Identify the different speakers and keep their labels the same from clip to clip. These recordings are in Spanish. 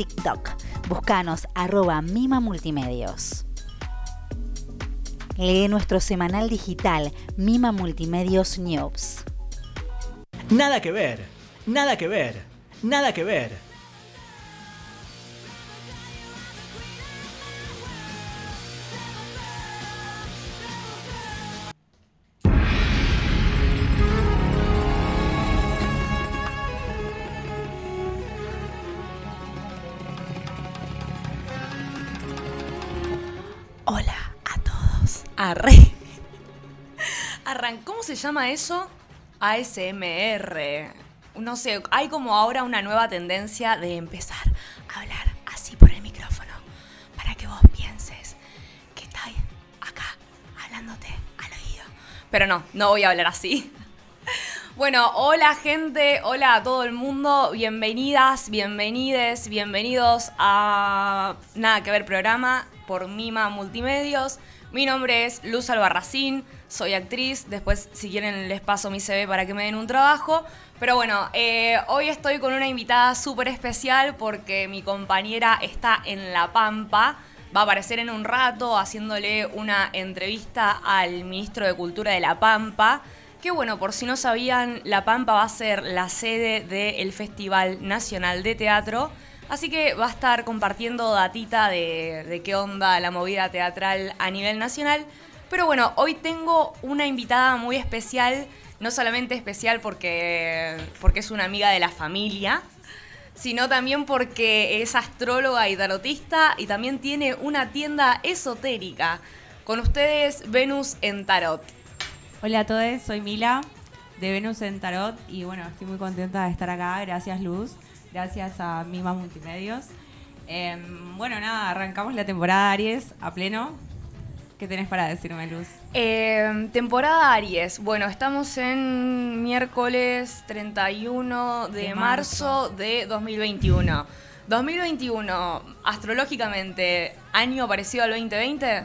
Speaker 1: TikTok. Búscanos arroba Mima Multimedios. Lee nuestro semanal digital Mima Multimedios News.
Speaker 2: Nada que ver, nada que ver, nada que ver.
Speaker 3: Arre. ¿cómo se llama eso? ASMR. No sé, hay como ahora una nueva tendencia de empezar a hablar así por el micrófono. Para que vos pienses que estoy acá hablándote al oído. Pero no, no voy a hablar así. Bueno, hola gente, hola a todo el mundo, bienvenidas, bienvenides, bienvenidos a Nada que ver programa por Mima Multimedios. Mi nombre es Luz Albarracín, soy actriz. Después, si quieren, les paso mi CV para que me den un trabajo. Pero bueno, eh, hoy estoy con una invitada súper especial porque mi compañera está en La Pampa. Va a aparecer en un rato haciéndole una entrevista al ministro de Cultura de La Pampa. Que bueno, por si no sabían, La Pampa va a ser la sede del Festival Nacional de Teatro Así que va a estar compartiendo datita de, qué onda la movida teatral a nivel nacional. Pero bueno, hoy tengo una invitada muy especial, no solamente especial porque, porque es una amiga de la familia, sino también porque es astróloga y tarotista y también tiene una tienda esotérica. Con ustedes, Venus en Tarot.
Speaker 4: Hola a todos, soy Mila de Venus en Tarot y bueno, estoy muy contenta de estar acá. Gracias, Luz gracias a Mima Multimedios. Em, bueno, nada, arrancamos la temporada Aries a pleno. ¿Qué tenés para decirme, Luz?
Speaker 3: Em, temporada Aries. Bueno, estamos en miércoles 31 de, marzo. de 2021. 2021, astrológicamente, año parecido al 2020.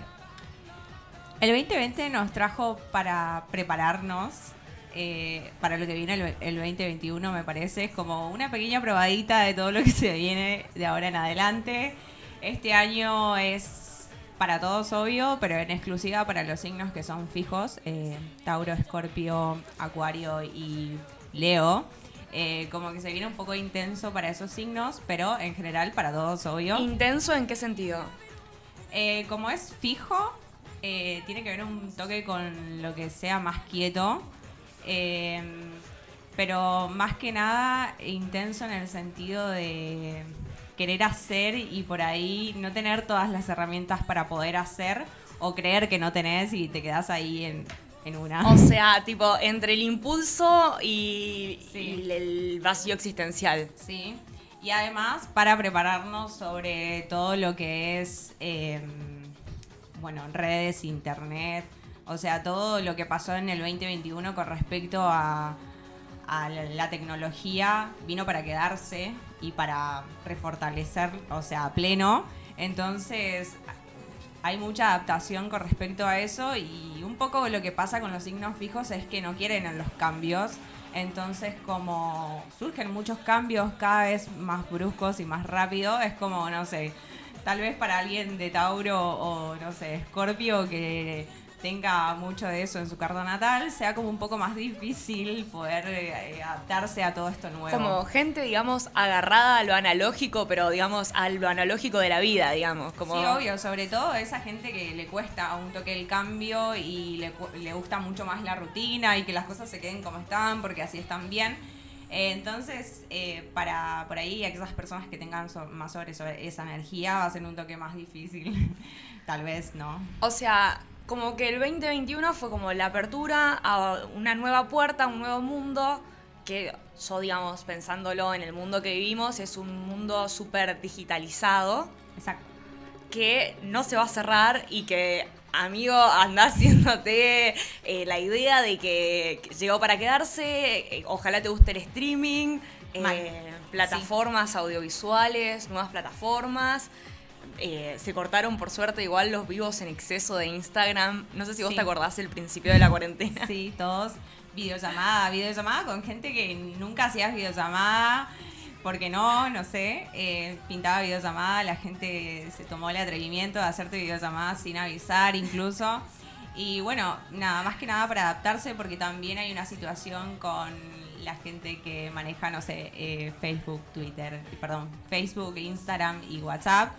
Speaker 4: El 2020 nos trajo para prepararnos eh, para lo que viene el, 2021, me parece. Es como una pequeña probadita de todo lo que se viene de ahora en adelante. Este año es para todos, obvio, pero en exclusiva para los signos que son fijos: eh, Tauro, Escorpio, Acuario y Leo. Eh, como que se viene un poco intenso para esos signos, pero en general para todos, obvio.
Speaker 3: ¿Intenso en qué sentido?
Speaker 4: como es fijo, tiene que ver un toque con lo que sea más quieto. Em, pero más que nada intenso en el sentido de querer hacer y por ahí no tener todas las herramientas para poder hacer o creer que no tenés y te quedás ahí en, una.
Speaker 3: O sea, tipo, entre el impulso y, el vacío existencial.
Speaker 4: Sí. Y además para prepararnos sobre todo lo que es, em, bueno, redes, internet, o sea, todo lo que pasó en el 2021 con respecto a, la tecnología vino para quedarse y para refortalecer, o sea, pleno. Entonces, hay mucha adaptación con respecto a eso y un poco lo que pasa con los signos fijos es que no quieren los cambios. Entonces, como surgen muchos cambios cada vez más bruscos y más rápido, es como, no sé, tal vez para alguien de Tauro o, no sé, Escorpio que tenga mucho de eso en su carta natal, sea como un poco más difícil poder eh, adaptarse a todo esto nuevo.
Speaker 3: Como gente, digamos, agarrada a lo analógico, pero digamos, a lo analógico de la vida, digamos. Como...
Speaker 4: Sí, obvio, sobre todo esa gente que le cuesta un toque el cambio y le, gusta mucho más la rutina y que las cosas se queden como están porque así están bien. Eh, entonces, eh, para por ahí, aquellas personas que tengan más sobre, sobre esa energía, va a ser un toque más difícil. Tal vez, ¿no?
Speaker 3: O sea, como que el 2021 fue como la apertura a una nueva puerta, a un nuevo mundo, que yo, digamos, pensándolo en el mundo que vivimos, es un mundo súper digitalizado.
Speaker 4: Exacto.
Speaker 3: Que no se va a cerrar y que, amigo, anda haciéndote eh, la idea de que llegó para quedarse. Eh, ojalá te guste el streaming, eh, plataformas audiovisuales, nuevas plataformas. Eh, se cortaron por suerte igual los vivos en exceso de Instagram. No sé si vos te acordás el principio de la cuarentena.
Speaker 4: Sí, todos videollamada, videollamada con gente que nunca hacías videollamada. porque no, no sé, eh, pintaba videollamada, la gente se tomó el atrevimiento de hacerte videollamadas sin avisar incluso. Y bueno, nada, más que nada para adaptarse porque también hay una situación con la gente que maneja, no sé, eh, Facebook, Twitter, perdón, Facebook, Instagram y WhatsApp.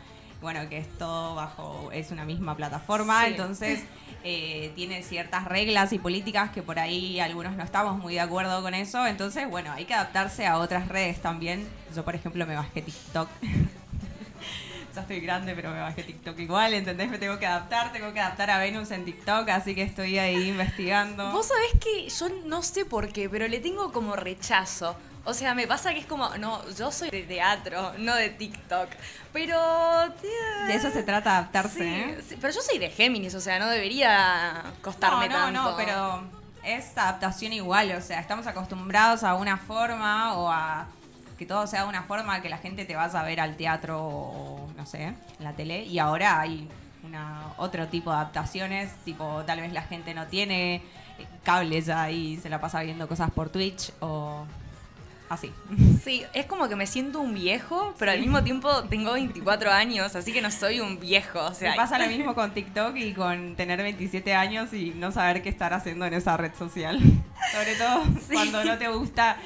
Speaker 4: Bueno, que es todo bajo, es una misma plataforma,
Speaker 3: Sí.
Speaker 4: entonces eh, tiene ciertas reglas y políticas que por ahí algunos no estamos muy de acuerdo con eso. Entonces, bueno, hay que adaptarse a otras redes también. Yo, por ejemplo, me bajé TikTok. ya estoy grande, pero me bajé TikTok igual, ¿entendés? Me tengo que adaptar, tengo que adaptar a Venus en TikTok, así que estoy ahí investigando.
Speaker 3: Vos sabés que yo no sé por qué, pero le tengo como rechazo. O sea, me pasa que es como, no, yo soy de teatro, no de TikTok. Pero.
Speaker 4: De eso se trata adaptarse,
Speaker 3: Sí,
Speaker 4: ¿eh?
Speaker 3: sí, pero yo soy de Géminis, o sea, no debería costarme
Speaker 4: no, no,
Speaker 3: tanto.
Speaker 4: no, pero es adaptación igual, o sea, estamos acostumbrados a una forma o a que todo sea de una forma que la gente te vaya a ver al teatro o no sé, en la tele y ahora hay una otro tipo de adaptaciones, tipo tal vez la gente no tiene cables ya y se la pasa viendo cosas por Twitch o así.
Speaker 3: Sí, es como que me siento un viejo, pero al mismo tiempo tengo 24 años, así que no soy un viejo. O sea,
Speaker 4: Me pasa lo mismo con TikTok y con tener 27 años y no saber qué estar haciendo en esa red social. Sobre todo cuando no te gusta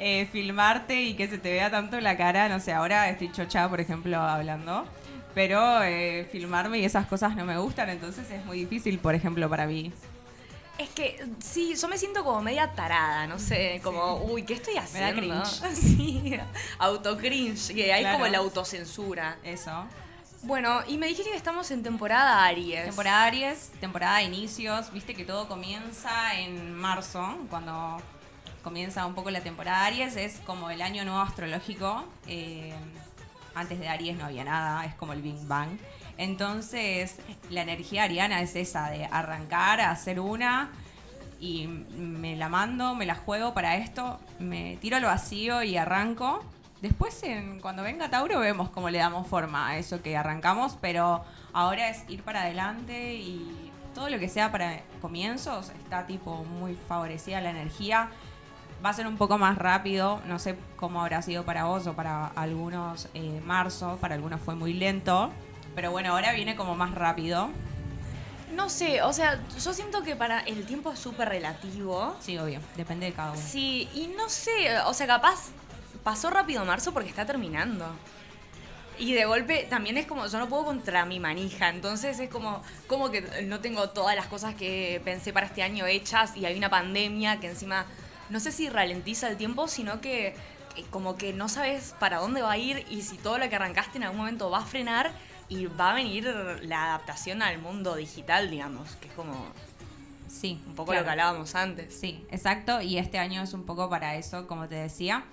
Speaker 4: eh, filmarte y que se te vea tanto la cara. No sé, ahora estoy chocha, por ejemplo, hablando. Pero eh, filmarme y esas cosas no me gustan, entonces es muy difícil, por ejemplo, para mí.
Speaker 3: Es que sí, yo me siento como media tarada, no sé, como, uy, ¿qué estoy
Speaker 4: Me da
Speaker 3: haciendo?
Speaker 4: cringe.
Speaker 3: Sí, autocringe, que hay
Speaker 4: Claro.
Speaker 3: como la autocensura.
Speaker 4: Eso.
Speaker 3: Bueno, y me dijiste que estamos en temporada Aries.
Speaker 4: Temporada Aries, temporada de inicios, viste que todo comienza en marzo, cuando comienza un poco la temporada Aries, es como el año nuevo astrológico. eh, antes de Aries no había nada, es como el Big Bang. Entonces, la energía ariana es esa, de arrancar, hacer una y me la mando, me la juego para esto, me tiro al vacío y arranco. Después, cuando venga Tauro, vemos cómo le damos forma a eso que arrancamos, pero ahora es ir para adelante y todo lo que sea para comienzos está tipo muy favorecida la energía. Va a ser un poco más rápido, no sé cómo habrá sido para vos o para algunos eh, marzo, para algunos fue muy lento, pero bueno, ahora viene como más rápido.
Speaker 3: No sé, o sea, yo siento que para el tiempo es súper relativo.
Speaker 4: Sí, obvio, depende de cada uno.
Speaker 3: Sí, y no sé, o sea, capaz pasó rápido marzo porque está terminando. Y de golpe también es como, yo no puedo contra mi manija, entonces es como, como que no tengo todas las cosas que pensé para este año hechas y hay una pandemia que encima, no sé si ralentiza el tiempo, sino que, que como que no sabes para dónde va a ir y si todo lo que arrancaste en algún momento va a frenar y va a venir la adaptación al mundo digital, digamos, que es como
Speaker 4: Sí,
Speaker 3: un poco
Speaker 4: claro.
Speaker 3: lo que hablábamos antes.
Speaker 4: Sí, exacto. Y este año es un poco para eso, como te decía.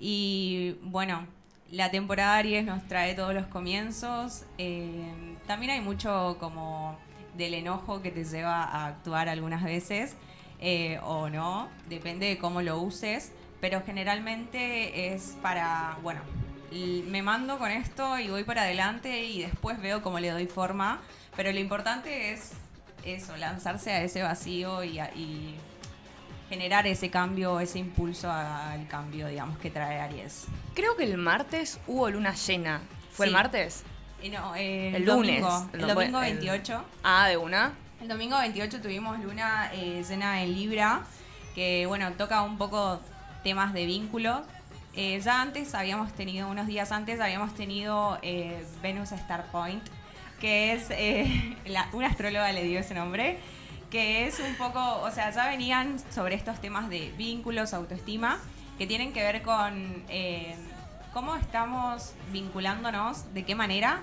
Speaker 4: Y bueno, la temporada Aries nos trae todos los comienzos. Eh, también hay mucho como del enojo que te lleva a actuar algunas veces eh, o no, depende de cómo lo uses. Pero generalmente es para, bueno, me mando con esto y voy para adelante y después veo cómo le doy forma. Pero lo importante es eso, lanzarse a ese vacío y, a- y generar ese cambio, ese impulso al cambio, digamos, que trae Aries.
Speaker 3: Creo que el martes hubo luna llena. ¿Fue el martes?
Speaker 4: Eh, no, eh,
Speaker 3: El lunes.
Speaker 4: domingo,
Speaker 3: El
Speaker 4: el
Speaker 3: do-
Speaker 4: domingo
Speaker 3: el-
Speaker 4: 28.
Speaker 3: Ah, de una.
Speaker 4: El domingo 28 tuvimos luna eh, llena en Libra, que bueno, toca un poco temas de vínculos. Eh, ya antes habíamos tenido, unos días antes habíamos tenido eh, Venus Star Point, que es, eh, una astróloga le dio ese nombre, que es un poco, o sea, ya venían sobre estos temas de vínculos, autoestima, que tienen que ver con cómo estamos vinculándonos, de qué manera,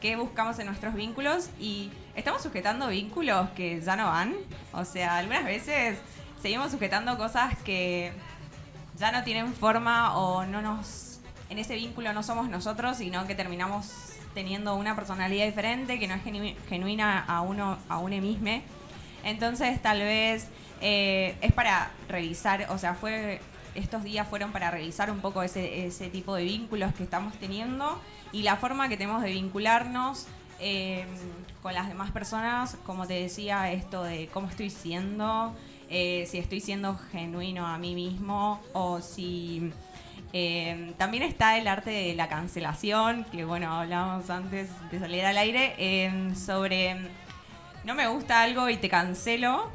Speaker 4: qué buscamos en nuestros vínculos y estamos sujetando vínculos que ya no van. O sea, algunas veces seguimos sujetando cosas que ya no tienen forma o no nos en ese vínculo no somos nosotros, sino que terminamos teniendo una personalidad diferente que no es genu- genuina a uno a uno mismo. Entonces, tal vez eh, es para revisar, o sea, fue estos días fueron para revisar un poco ese, ese tipo de vínculos que estamos teniendo y la forma que tenemos de vincularnos eh, con las demás personas, como te decía, esto de cómo estoy siendo, eh, si estoy siendo genuino a mí mismo o si Eh, también está el arte de la cancelación, que bueno, hablábamos antes de salir al aire, eh, sobre no me gusta algo y te cancelo.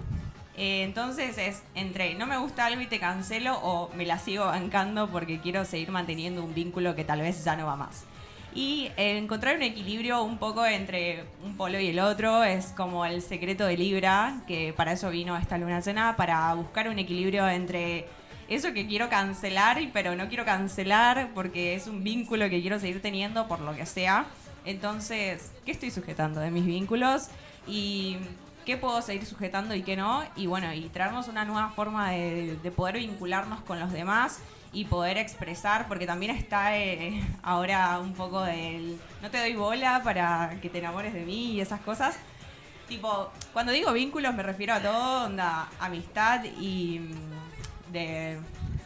Speaker 4: Eh, entonces es entre no me gusta algo y te cancelo o me la sigo bancando porque quiero seguir manteniendo un vínculo que tal vez ya no va más. Y encontrar un equilibrio un poco entre un polo y el otro es como el secreto de Libra, que para eso vino esta luna llena, para buscar un equilibrio entre eso que quiero cancelar, pero no quiero cancelar porque es un vínculo que quiero seguir teniendo por lo que sea. Entonces, ¿qué estoy sujetando de mis vínculos? Y qué puedo seguir sujetando y qué no. Y bueno, y traernos una nueva forma de, poder vincularnos con los demás y poder expresar, porque también está eh, ahora un poco del no te doy bola para que te enamores de mí y esas cosas. Tipo, cuando digo vínculos me refiero a todo, onda, amistad y de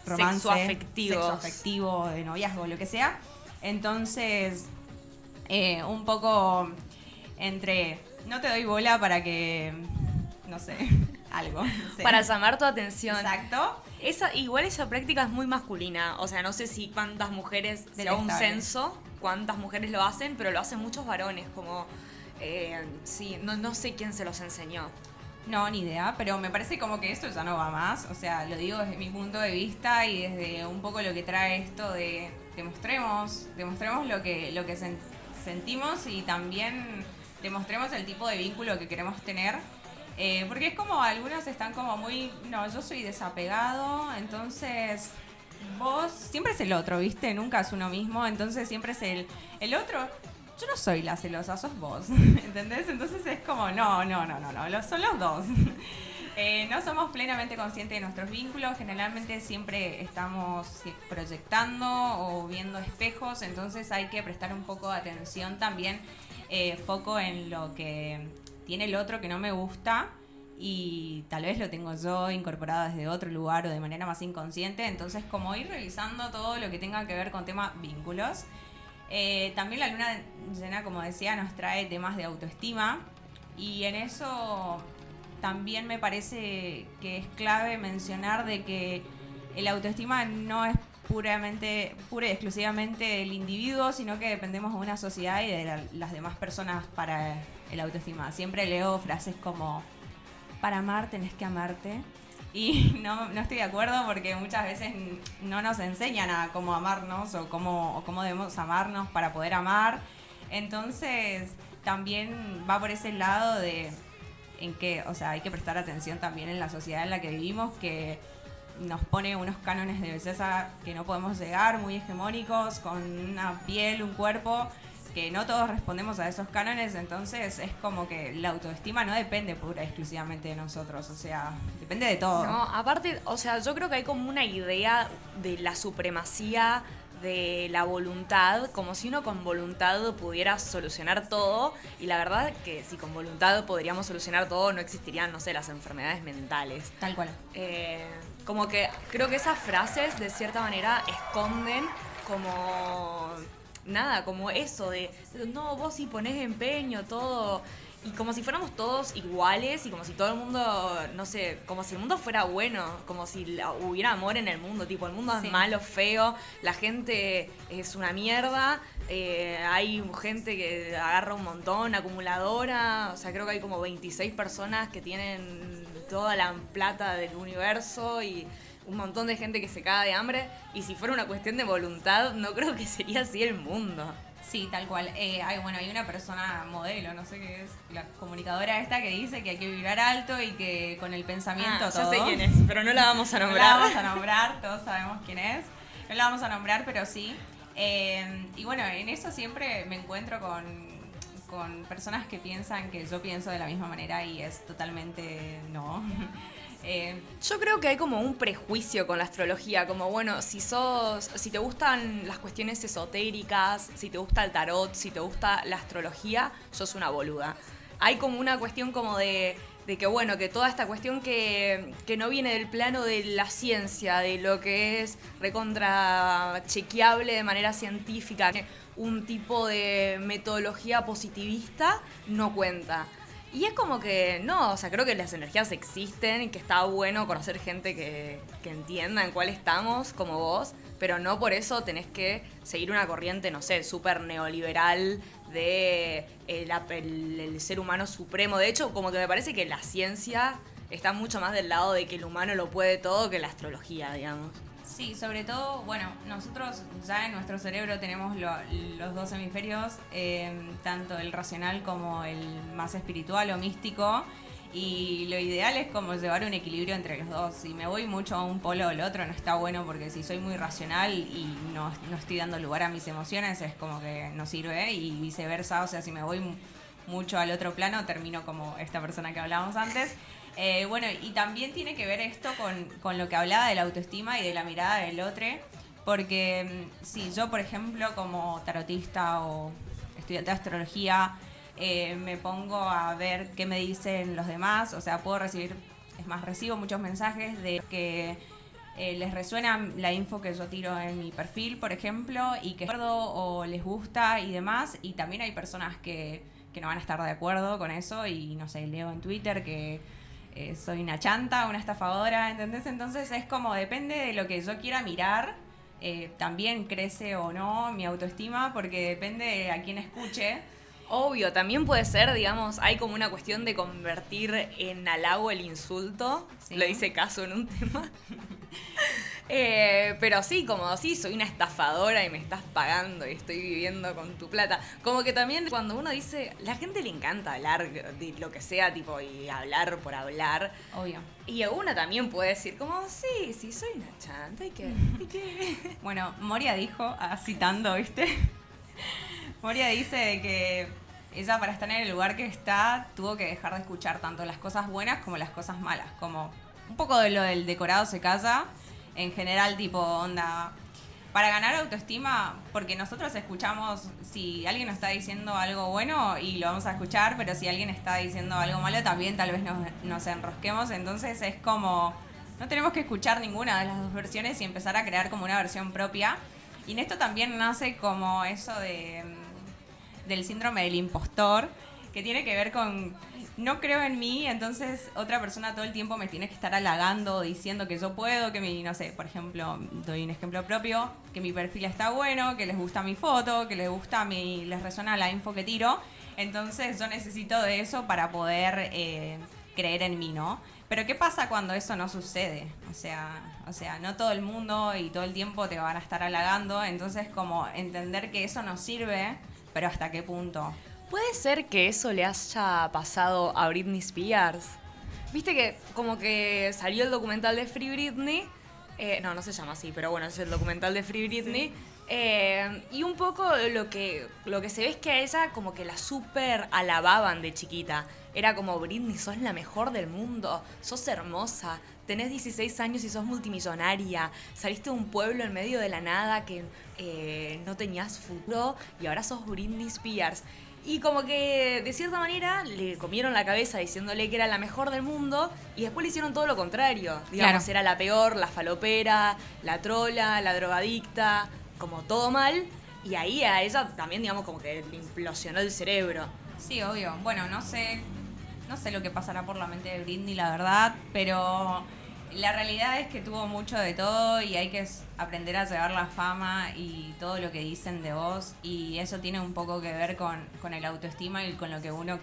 Speaker 4: romance,
Speaker 3: sexo afectivo,
Speaker 4: sexo afectivo, de noviazgo, lo que sea. Entonces, eh, un poco entre no te doy bola para que, no sé, algo.
Speaker 3: Para llamar tu atención.
Speaker 4: Exacto.
Speaker 3: Esa, igual esa práctica es muy masculina. O sea, no sé si cuántas mujeres, sea un censo, cuántas mujeres lo hacen, pero lo hacen muchos varones. Como, eh, sí, no, no sé quién se los enseñó.
Speaker 4: No, ni idea, pero me parece como que esto ya no va más. O sea, lo digo desde mi punto de vista y desde un poco lo que trae esto de demostremos, demostremos lo que, lo que sentimos y también demostremos el tipo de vínculo que queremos tener. Eh, porque es como algunos están como muy, no, yo soy desapegado, entonces vos siempre es el otro, ¿viste? Nunca es uno mismo, entonces siempre es el, el otro yo no soy la celosa, sos vos, ¿entendés? Entonces es como, no, no, no, no, no, son los dos. Eh, no somos plenamente conscientes de nuestros vínculos, generalmente siempre estamos proyectando o viendo espejos, entonces hay que prestar un poco de atención también, eh, foco en lo que tiene el otro que no me gusta y tal vez lo tengo yo incorporado desde otro lugar o de manera más inconsciente, entonces como ir revisando todo lo que tenga que ver con tema vínculos. Eh, también la luna llena, como decía, nos trae temas de autoestima y en eso también me parece que es clave mencionar de que el autoestima no es puramente, pura y exclusivamente del individuo, sino que dependemos de una sociedad y de las demás personas para el autoestima. Siempre leo frases como, para amar tenés que amarte. Y no, no estoy de acuerdo porque muchas veces no nos enseñan a cómo amarnos o cómo, o cómo debemos amarnos para poder amar. Entonces, también va por ese lado de en que, o sea, hay que prestar atención también en la sociedad en la que vivimos, que nos pone unos cánones de belleza que no podemos llegar, muy hegemónicos, con una piel, un cuerpo que no todos respondemos a esos cánones, entonces es como que la autoestima no depende pura exclusivamente de nosotros, o sea, depende de todo.
Speaker 3: No, aparte, o sea, yo creo que hay como una idea de la supremacía de la voluntad, como si uno con voluntad pudiera solucionar todo, y la verdad que si con voluntad podríamos solucionar todo, no existirían, no sé, las enfermedades mentales.
Speaker 4: Tal cual.
Speaker 3: Eh, como que creo que esas frases, de cierta manera, esconden como nada, como eso de, no, vos si pones empeño, todo. Y como si fuéramos todos iguales y como si todo el mundo, no sé, como si el mundo fuera bueno, como si hubiera amor en el mundo, tipo, el mundo es malo, feo, la gente es una mierda, eh, hay gente que agarra un montón, acumuladora, o sea, creo que hay como 26 personas que tienen toda la plata del universo y un montón de gente que se caga de hambre y si fuera una cuestión de voluntad no creo que sería así el mundo.
Speaker 4: Sí, tal cual. Eh, hay, bueno, hay una persona modelo, no sé qué es, la comunicadora esta que dice que hay que vibrar alto y que con el pensamiento
Speaker 3: ah,
Speaker 4: todo.
Speaker 3: sé quién es, pero no la vamos a nombrar.
Speaker 4: No la vamos a nombrar, todos sabemos quién es. No la vamos a nombrar, pero sí. Eh, y bueno, en eso siempre me encuentro con, con personas que piensan que yo pienso de la misma manera y es totalmente no.
Speaker 3: Eh, yo creo que hay como un prejuicio con la astrología, como bueno, si sos, si te gustan las cuestiones esotéricas, si te gusta el tarot, si te gusta la astrología, sos una boluda. Hay como una cuestión como de, de que bueno, que toda esta cuestión que, que, no viene del plano de la ciencia, de lo que es recontra chequeable de manera científica, un tipo de metodología positivista, no cuenta. Y es como que, no, o sea, creo que las energías existen y que está bueno conocer gente que, que entienda en cuál estamos, como vos, pero no por eso tenés que seguir una corriente, no sé, súper neoliberal de el, el- el ser humano supremo. De hecho, como que me parece que la ciencia está mucho más del lado de que el humano lo puede todo que la astrología, digamos.
Speaker 4: Sí, sobre todo, bueno, nosotros ya en nuestro cerebro tenemos lo- los dos hemisferios, eh, tanto el racional como el más espiritual o místico, y lo ideal es como llevar un equilibrio entre los dos. Si me voy mucho a un polo o al otro no está bueno porque si soy muy racional y no, no estoy dando lugar a mis emociones es como que no sirve y viceversa, o sea, si me voy mu- mucho al otro plano termino como esta persona que hablábamos antes. Eh, bueno, y también tiene que ver esto con, con lo que hablaba de la autoestima y de la mirada del otro, porque mm, si yo, por ejemplo, como tarotista o estudiante de astrología, eh, me pongo a ver qué me dicen los demás, o sea, puedo recibir, es más, recibo muchos mensajes de que eh, les resuena la info que yo tiro en mi perfil, por ejemplo, y que acuerdo o les gusta y demás, y también hay personas que, que no van a estar de acuerdo con eso, y no sé, leo en Twitter que eh, soy una chanta, una estafadora, ¿entendés? Entonces es como depende de lo que yo quiera mirar, eh, también crece o no mi autoestima, porque depende de a quién escuche.
Speaker 3: Obvio, también puede ser, digamos, hay como una cuestión de convertir en halago el insulto.
Speaker 4: Sí.
Speaker 3: Lo dice Caso en un tema. Eh, pero sí, como sí, soy una estafadora y me estás pagando y estoy viviendo con tu plata. Como que también cuando uno dice, la gente le encanta hablar de lo que sea, tipo, y hablar por hablar.
Speaker 4: Obvio.
Speaker 3: Y una también puede decir, como, sí, sí, soy una chanta, ¿y qué? ¿Y qué?
Speaker 4: Bueno, Moria dijo, ah, citando, ¿viste? Moria dice de que ella para estar en el lugar que está tuvo que dejar de escuchar tanto las cosas buenas como las cosas malas. Como un poco de lo del decorado se casa. En general, tipo, onda. Para ganar autoestima, porque nosotros escuchamos si alguien nos está diciendo algo bueno y lo vamos a escuchar, pero si alguien está diciendo algo malo también tal vez nos, nos enrosquemos. Entonces es como, no tenemos que escuchar ninguna de las dos versiones y empezar a crear como una versión propia. Y en esto también nace como eso de, mm, del síndrome del impostor, que tiene que ver con, no creo en mí, entonces otra persona todo el tiempo me tiene que estar halagando, diciendo que yo puedo, que mi, no sé, por ejemplo, doy un ejemplo propio, que mi perfil está bueno, que les gusta mi foto, que les gusta mi, les resuena la info que tiro. Entonces yo necesito de eso para poder eh, creer en mí, ¿no? Pero ¿qué pasa cuando eso no sucede? O sea, o sea, no todo el mundo y todo el tiempo te van a estar halagando, entonces como entender que eso nos sirve, pero hasta qué punto.
Speaker 3: ¿Puede ser que eso le haya pasado a Britney Spears? Viste que como que salió el documental de Free Britney. eh, no, no se llama así, pero bueno, es el documental de Free Britney. eh, y un poco lo que, lo que se ve es que a ella como que la súper alababan de chiquita. Era como, Britney, sos la mejor del mundo, sos hermosa, tenés 16 años y sos multimillonaria, saliste de un pueblo en medio de la nada que eh, no tenías futuro y ahora sos Britney Spears. Y como que de cierta manera le comieron la cabeza diciéndole que era la mejor del mundo y después le hicieron todo lo contrario. Digamos,
Speaker 4: Claro.
Speaker 3: era la peor, la falopera, la trola, la drogadicta, como todo mal. Y ahí a ella también, digamos, como que le implosionó el cerebro.
Speaker 4: Sí, obvio. Bueno, no sé, no sé lo que pasará por la mente de Britney, la verdad, pero la realidad es que tuvo mucho de todo y hay que aprender a llevar la fama y todo lo que dicen de vos y eso tiene un poco que ver con, con el autoestima y con lo que uno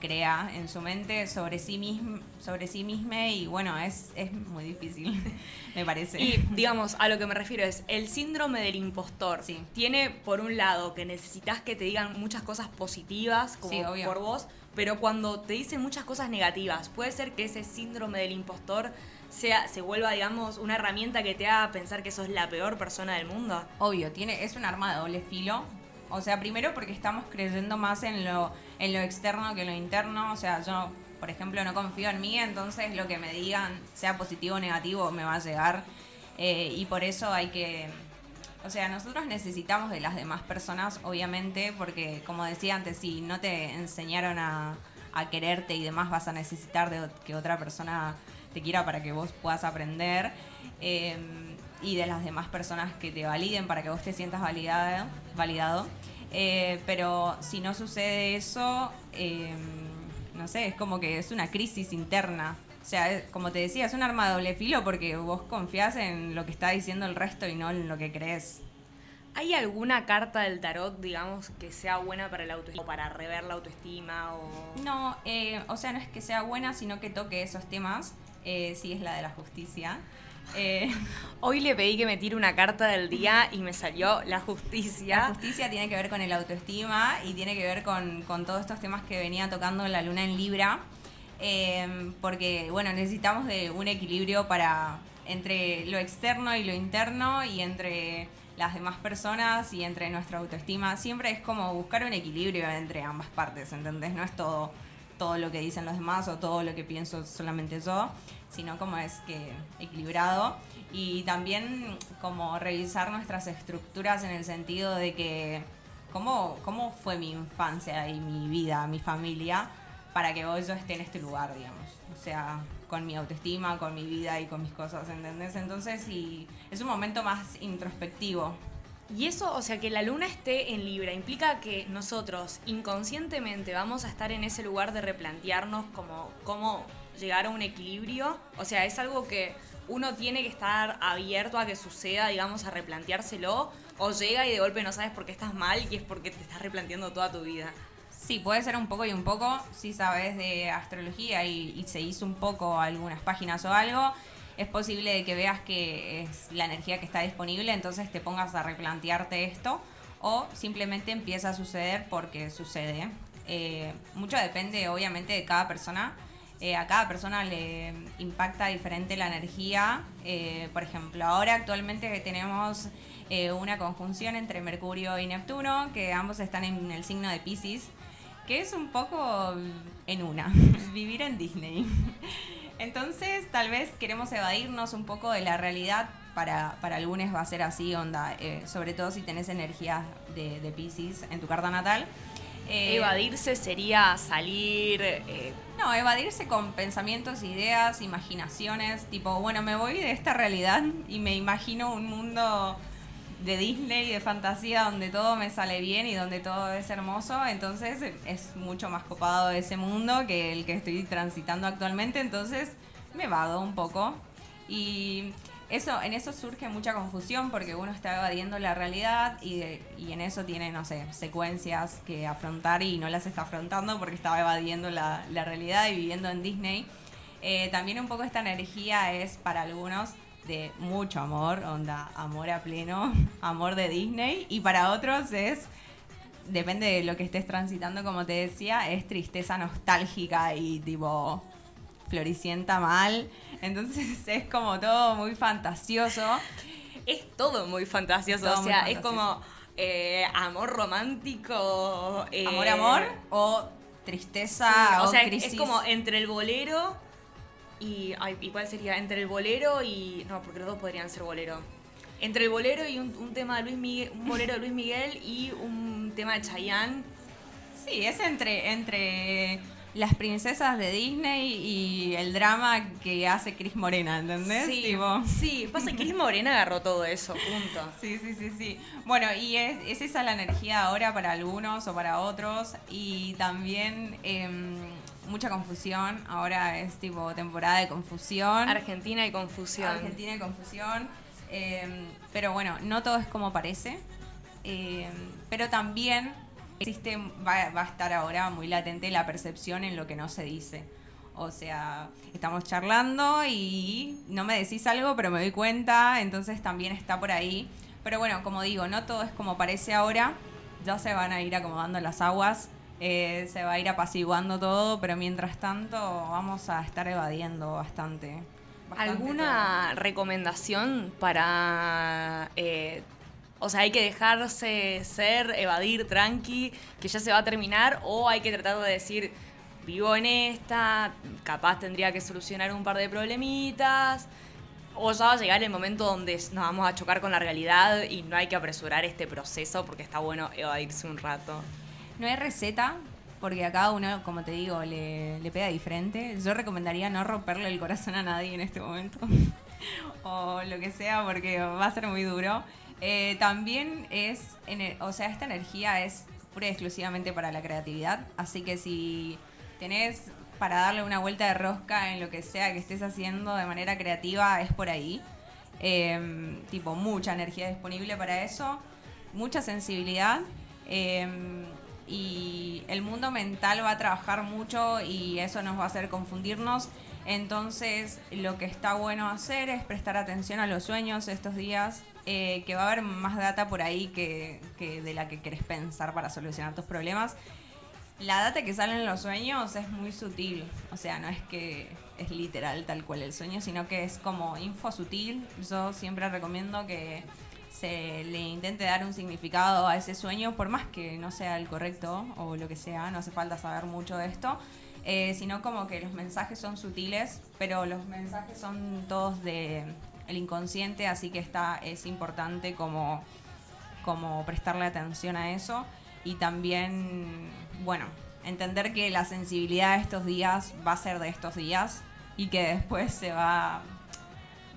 Speaker 4: crea en su mente sobre sí mismo sobre sí mismo y bueno es, es muy difícil me parece
Speaker 3: Y digamos, a lo que me refiero es el síndrome del impostor.
Speaker 4: Sí.
Speaker 3: Tiene por un lado que necesitas que te digan muchas cosas positivas como
Speaker 4: Sí,
Speaker 3: por vos, pero cuando te dicen muchas cosas negativas, puede ser que ese síndrome del impostor sea se vuelva, digamos, una herramienta que te haga pensar que sos la peor persona del mundo.
Speaker 4: Obvio, tiene, es un arma de doble filo. O sea, primero porque estamos creyendo más en lo, en lo externo que en lo interno. O sea, yo, por ejemplo, no confío en mí, entonces lo que me digan, sea positivo o negativo, me va a llegar. Eh, y por eso hay que... O sea, nosotros necesitamos de las demás personas, obviamente, porque como decía antes, si no te enseñaron a, a quererte y demás, vas a necesitar de que otra persona quiera para que vos puedas aprender. Eh, y de las demás personas que te validen para que vos te sientas validada, validado. Eh, pero si no sucede eso, eh, no sé, es como que es una crisis interna. O sea, como te decía, es un arma de doble filo porque vos confías en lo que está diciendo el resto y no en lo que crees.
Speaker 3: ¿Hay alguna carta del tarot, digamos, que sea buena para la autoestima o para rever la autoestima? O...
Speaker 4: No, eh, o sea, no es que sea buena, sino que toque esos temas. Eh, sí, es la de la justicia.
Speaker 3: Eh, Hoy le pedí que me tire una carta del día y me salió la justicia.
Speaker 4: La justicia tiene que ver con el autoestima y tiene que ver con, con todos estos temas que venía tocando la luna en Libra. Em, porque, bueno, necesitamos de un equilibrio para entre lo externo y lo interno y entre las demás personas y entre nuestra autoestima. Siempre es como buscar un equilibrio entre ambas partes, ¿entendés? No es todo, todo lo que dicen los demás o todo lo que pienso solamente yo, sino como es que equilibrado. Y también como revisar nuestras estructuras en el sentido de que cómo, cómo fue mi infancia y mi vida, mi familia para que hoy yo esté en este lugar, digamos. O sea, con mi autoestima, con mi vida y con mis cosas, ¿entendés? Entonces, sí, es un momento más introspectivo.
Speaker 3: Y eso, o sea, que la luna esté en Libra, implica que nosotros inconscientemente vamos a estar en ese lugar de replantearnos como cómo llegar a un equilibrio. O sea, es algo que uno tiene que estar abierto a que suceda, digamos, a replanteárselo, o llega y de golpe no sabes por qué estás mal y es porque te estás replanteando toda tu vida.
Speaker 4: Sí, puede ser un poco y un poco, si sabes de astrología y, se hizo un poco algunas páginas o algo, es posible que veas que es la energía que está disponible, entonces te pongas a replantearte esto o simplemente empieza a suceder porque sucede. Eh, mucho depende obviamente de cada persona. Eh, a cada persona le impacta diferente la energía. Eh, por ejemplo, ahora actualmente tenemos una conjunción entre Mercurio y Neptuno, que ambos están en el signo de Pisces que es un poco en una, vivir en Disney. Entonces, tal vez queremos evadirnos un poco de la realidad. Para, para algunos va a ser así, onda. Eh, sobre todo si tenés energía de, de Pisces en tu carta natal.
Speaker 3: Eh, evadirse sería salir. Eh,
Speaker 4: no, evadirse con pensamientos, ideas, imaginaciones. Tipo, bueno, me voy de esta realidad y me imagino un mundo de Disney, de fantasía, donde todo me sale bien y donde todo es hermoso, entonces es mucho más copado ese mundo que el que estoy transitando actualmente, entonces me vado un poco. Y eso, en eso surge mucha confusión porque uno está evadiendo la realidad y, y en eso tiene, no sé, secuencias que afrontar y no las está afrontando porque estaba evadiendo la, la realidad y viviendo en Disney. Eh, también un poco esta energía es para algunos de mucho amor, onda, amor a pleno, amor de Disney, y para otros es, depende de lo que estés transitando, como te decía, es tristeza nostálgica y tipo floricienta mal, entonces es como todo muy fantasioso.
Speaker 3: Es todo muy fantasioso, o sea, es como eh, amor romántico.
Speaker 4: Eh, amor, amor, o tristeza,
Speaker 3: o, sea, es como entre el bolero y, cuál sería? Entre el bolero y. No, porque los dos podrían ser bolero. Entre el bolero y un, tema de Luis Miguel, un bolero de Luis Miguel y un tema de Chayanne.
Speaker 4: Sí, es entre, entre las princesas de Disney y el drama que hace Cris Morena, ¿entendés?
Speaker 3: Sí, sí pasa que Cris Morena agarró todo eso, punto.
Speaker 4: Sí, sí, sí, sí. Bueno, y es, es esa la energía ahora para algunos o para otros. Y también em, mucha confusión. Ahora es tipo temporada de confusión.
Speaker 3: Argentina y confusión.
Speaker 4: Argentina y confusión. Em, pero bueno, no todo es como parece. Em, pero también existe, va, va, a estar ahora muy latente la percepción en lo que no se dice. O sea, estamos charlando y no me decís algo, pero me doy cuenta, entonces también está por ahí. Pero bueno, como digo, no todo es como parece ahora. Ya se van a ir acomodando las aguas eh, se va a ir apaciguando todo, pero mientras tanto vamos a estar evadiendo bastante.
Speaker 3: ¿Alguna recomendación para... Eh, o sea, hay que dejarse ser, evadir tranqui, que ya se va a terminar, o hay que tratar de decir, vivo en esta, capaz tendría que solucionar un par de problemitas, o ya va a llegar el momento donde nos vamos a chocar con la realidad y no hay que apresurar este proceso porque está bueno evadirse un rato.
Speaker 4: No hay receta, porque a cada uno, como te digo, le, pega diferente. Yo recomendaría no romperle el corazón a nadie en este momento. o lo que sea, porque va a ser muy duro. Eh, también es, o sea, esta energía es pura y exclusivamente para la creatividad. Así que si tenés para darle una vuelta de rosca en lo que sea que estés haciendo de manera creativa, es por ahí. Em, tipo, mucha energía disponible para eso, mucha sensibilidad. em, y el mundo mental va a trabajar mucho y eso nos va a hacer confundirnos. Entonces, lo que está bueno hacer es prestar atención a los sueños estos días, eh, que va a haber más data por ahí que, de la que querés pensar para solucionar tus problemas. La data que sale en los sueños es muy sutil, o sea, no es que es literal tal cual el sueño, sino que es como info sutil. Yo siempre recomiendo que se le intente dar un significado a ese sueño, por más que no sea el correcto o lo que sea, no hace falta saber mucho de esto, eh, sino como que los mensajes son sutiles, pero los mensajes son todos de el inconsciente, así que está, es importante como, como prestarle atención a eso. Y también, bueno, entender que la sensibilidad de estos días va a ser de estos días y que después se va,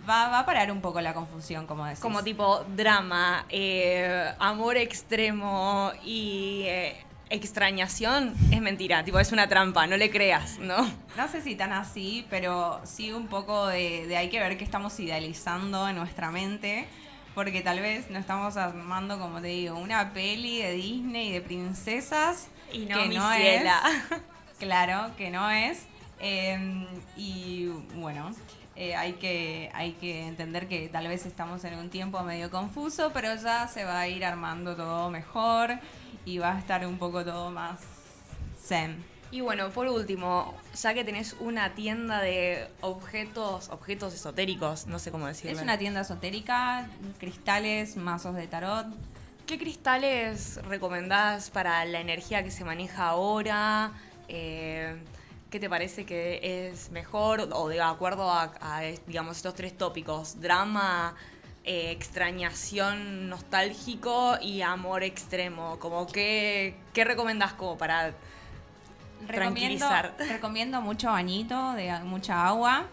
Speaker 4: va, va a parar un poco la confusión, como decís.
Speaker 3: Como tipo drama, eh, amor extremo y eh, extrañación, es mentira, tipo es una trampa, no le creas, ¿no?
Speaker 4: No sé si tan así, pero sí un poco de, de hay que ver qué estamos idealizando en nuestra mente. Porque tal vez nos estamos armando, como te digo, una peli de Disney de princesas.
Speaker 3: Y no,
Speaker 4: que
Speaker 3: mi
Speaker 4: no
Speaker 3: ciela.
Speaker 4: es. Claro, que no es. Eh, y bueno, eh, hay, que, hay que entender que tal vez estamos en un tiempo medio confuso, pero ya se va a ir armando todo mejor y va a estar un poco todo más zen.
Speaker 3: Y bueno, por último, ya que tenés una tienda de objetos, objetos esotéricos, no sé cómo decirlo.
Speaker 4: Es una tienda esotérica, cristales, mazos de tarot.
Speaker 3: ¿Qué cristales recomendás para la energía que se maneja ahora? Eh, ¿Qué te parece que es mejor? O de acuerdo a, a, digamos, estos tres tópicos, drama, eh, extrañación nostálgico y amor extremo. Como que, ¿Qué recomendás como para
Speaker 4: Recomiendo,
Speaker 3: tranquilizar?
Speaker 4: recomiendo mucho bañito, de mucha agua.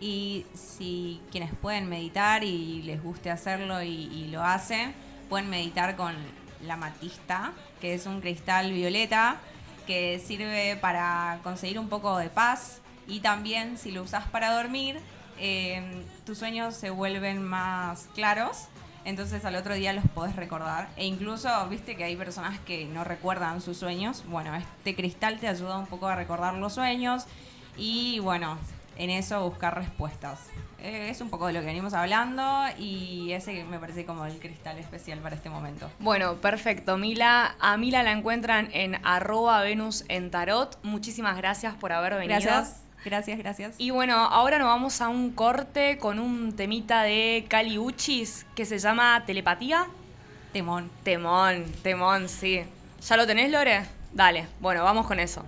Speaker 4: Y si quienes pueden meditar y les guste hacerlo y, y lo hacen, pueden meditar con la matista, que es un cristal violeta que sirve para conseguir un poco de paz. Y también si lo usas para dormir, eh, tus sueños se vuelven más claros. Entonces al otro día los podés recordar. E incluso, viste que hay personas que no recuerdan sus sueños. Bueno, este cristal te ayuda un poco a recordar los sueños. Y bueno, en eso buscar respuestas. Eh, es un poco de lo que venimos hablando y ese me parece como el cristal especial para este momento.
Speaker 3: Bueno, perfecto. Mila, a Mila la encuentran en arroba Venus en Tarot. Muchísimas gracias por haber venido.
Speaker 4: Gracias, gracias, gracias.
Speaker 3: Y bueno, ahora nos vamos a un corte con un temita de Cali Uchis que se llama Telepatía.
Speaker 4: Temón.
Speaker 3: Temón, temón, sí. ¿Ya lo tenés, Lore? Dale, bueno, vamos con eso.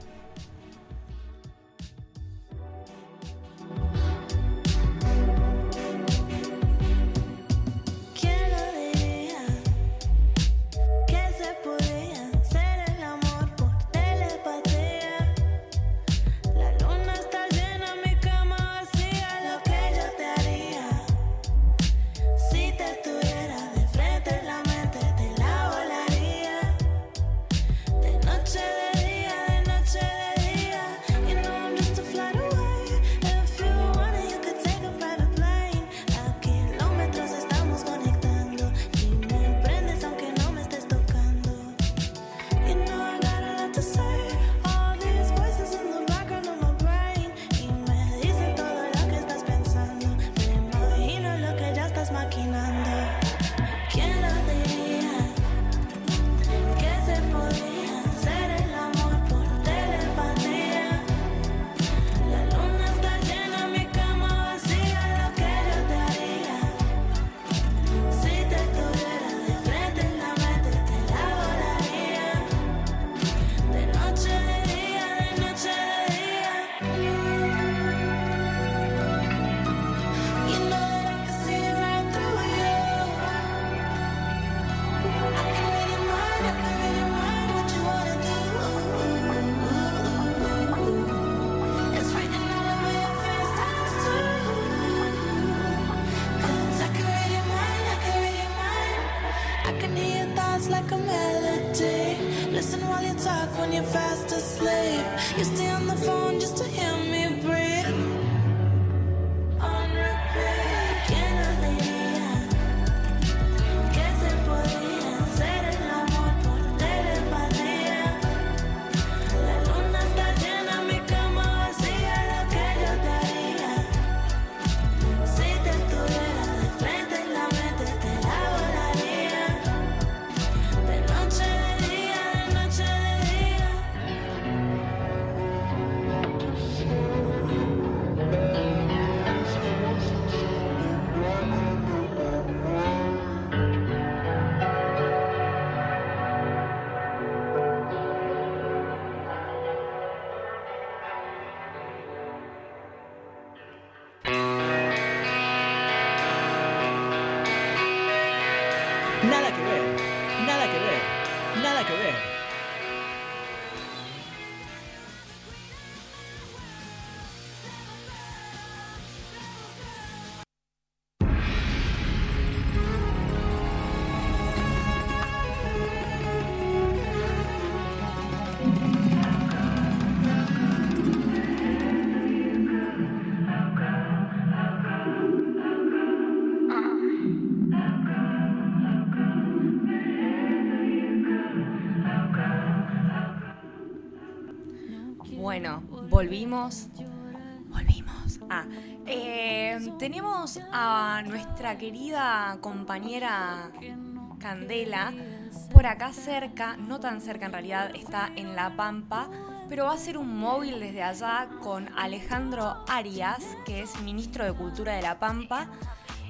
Speaker 3: Volvimos. Volvimos. Ah, eh, tenemos a nuestra querida compañera Candela por acá cerca, no tan cerca en realidad, está en La Pampa, pero va a ser un móvil desde allá con Alejandro Arias, que es ministro de Cultura de La Pampa,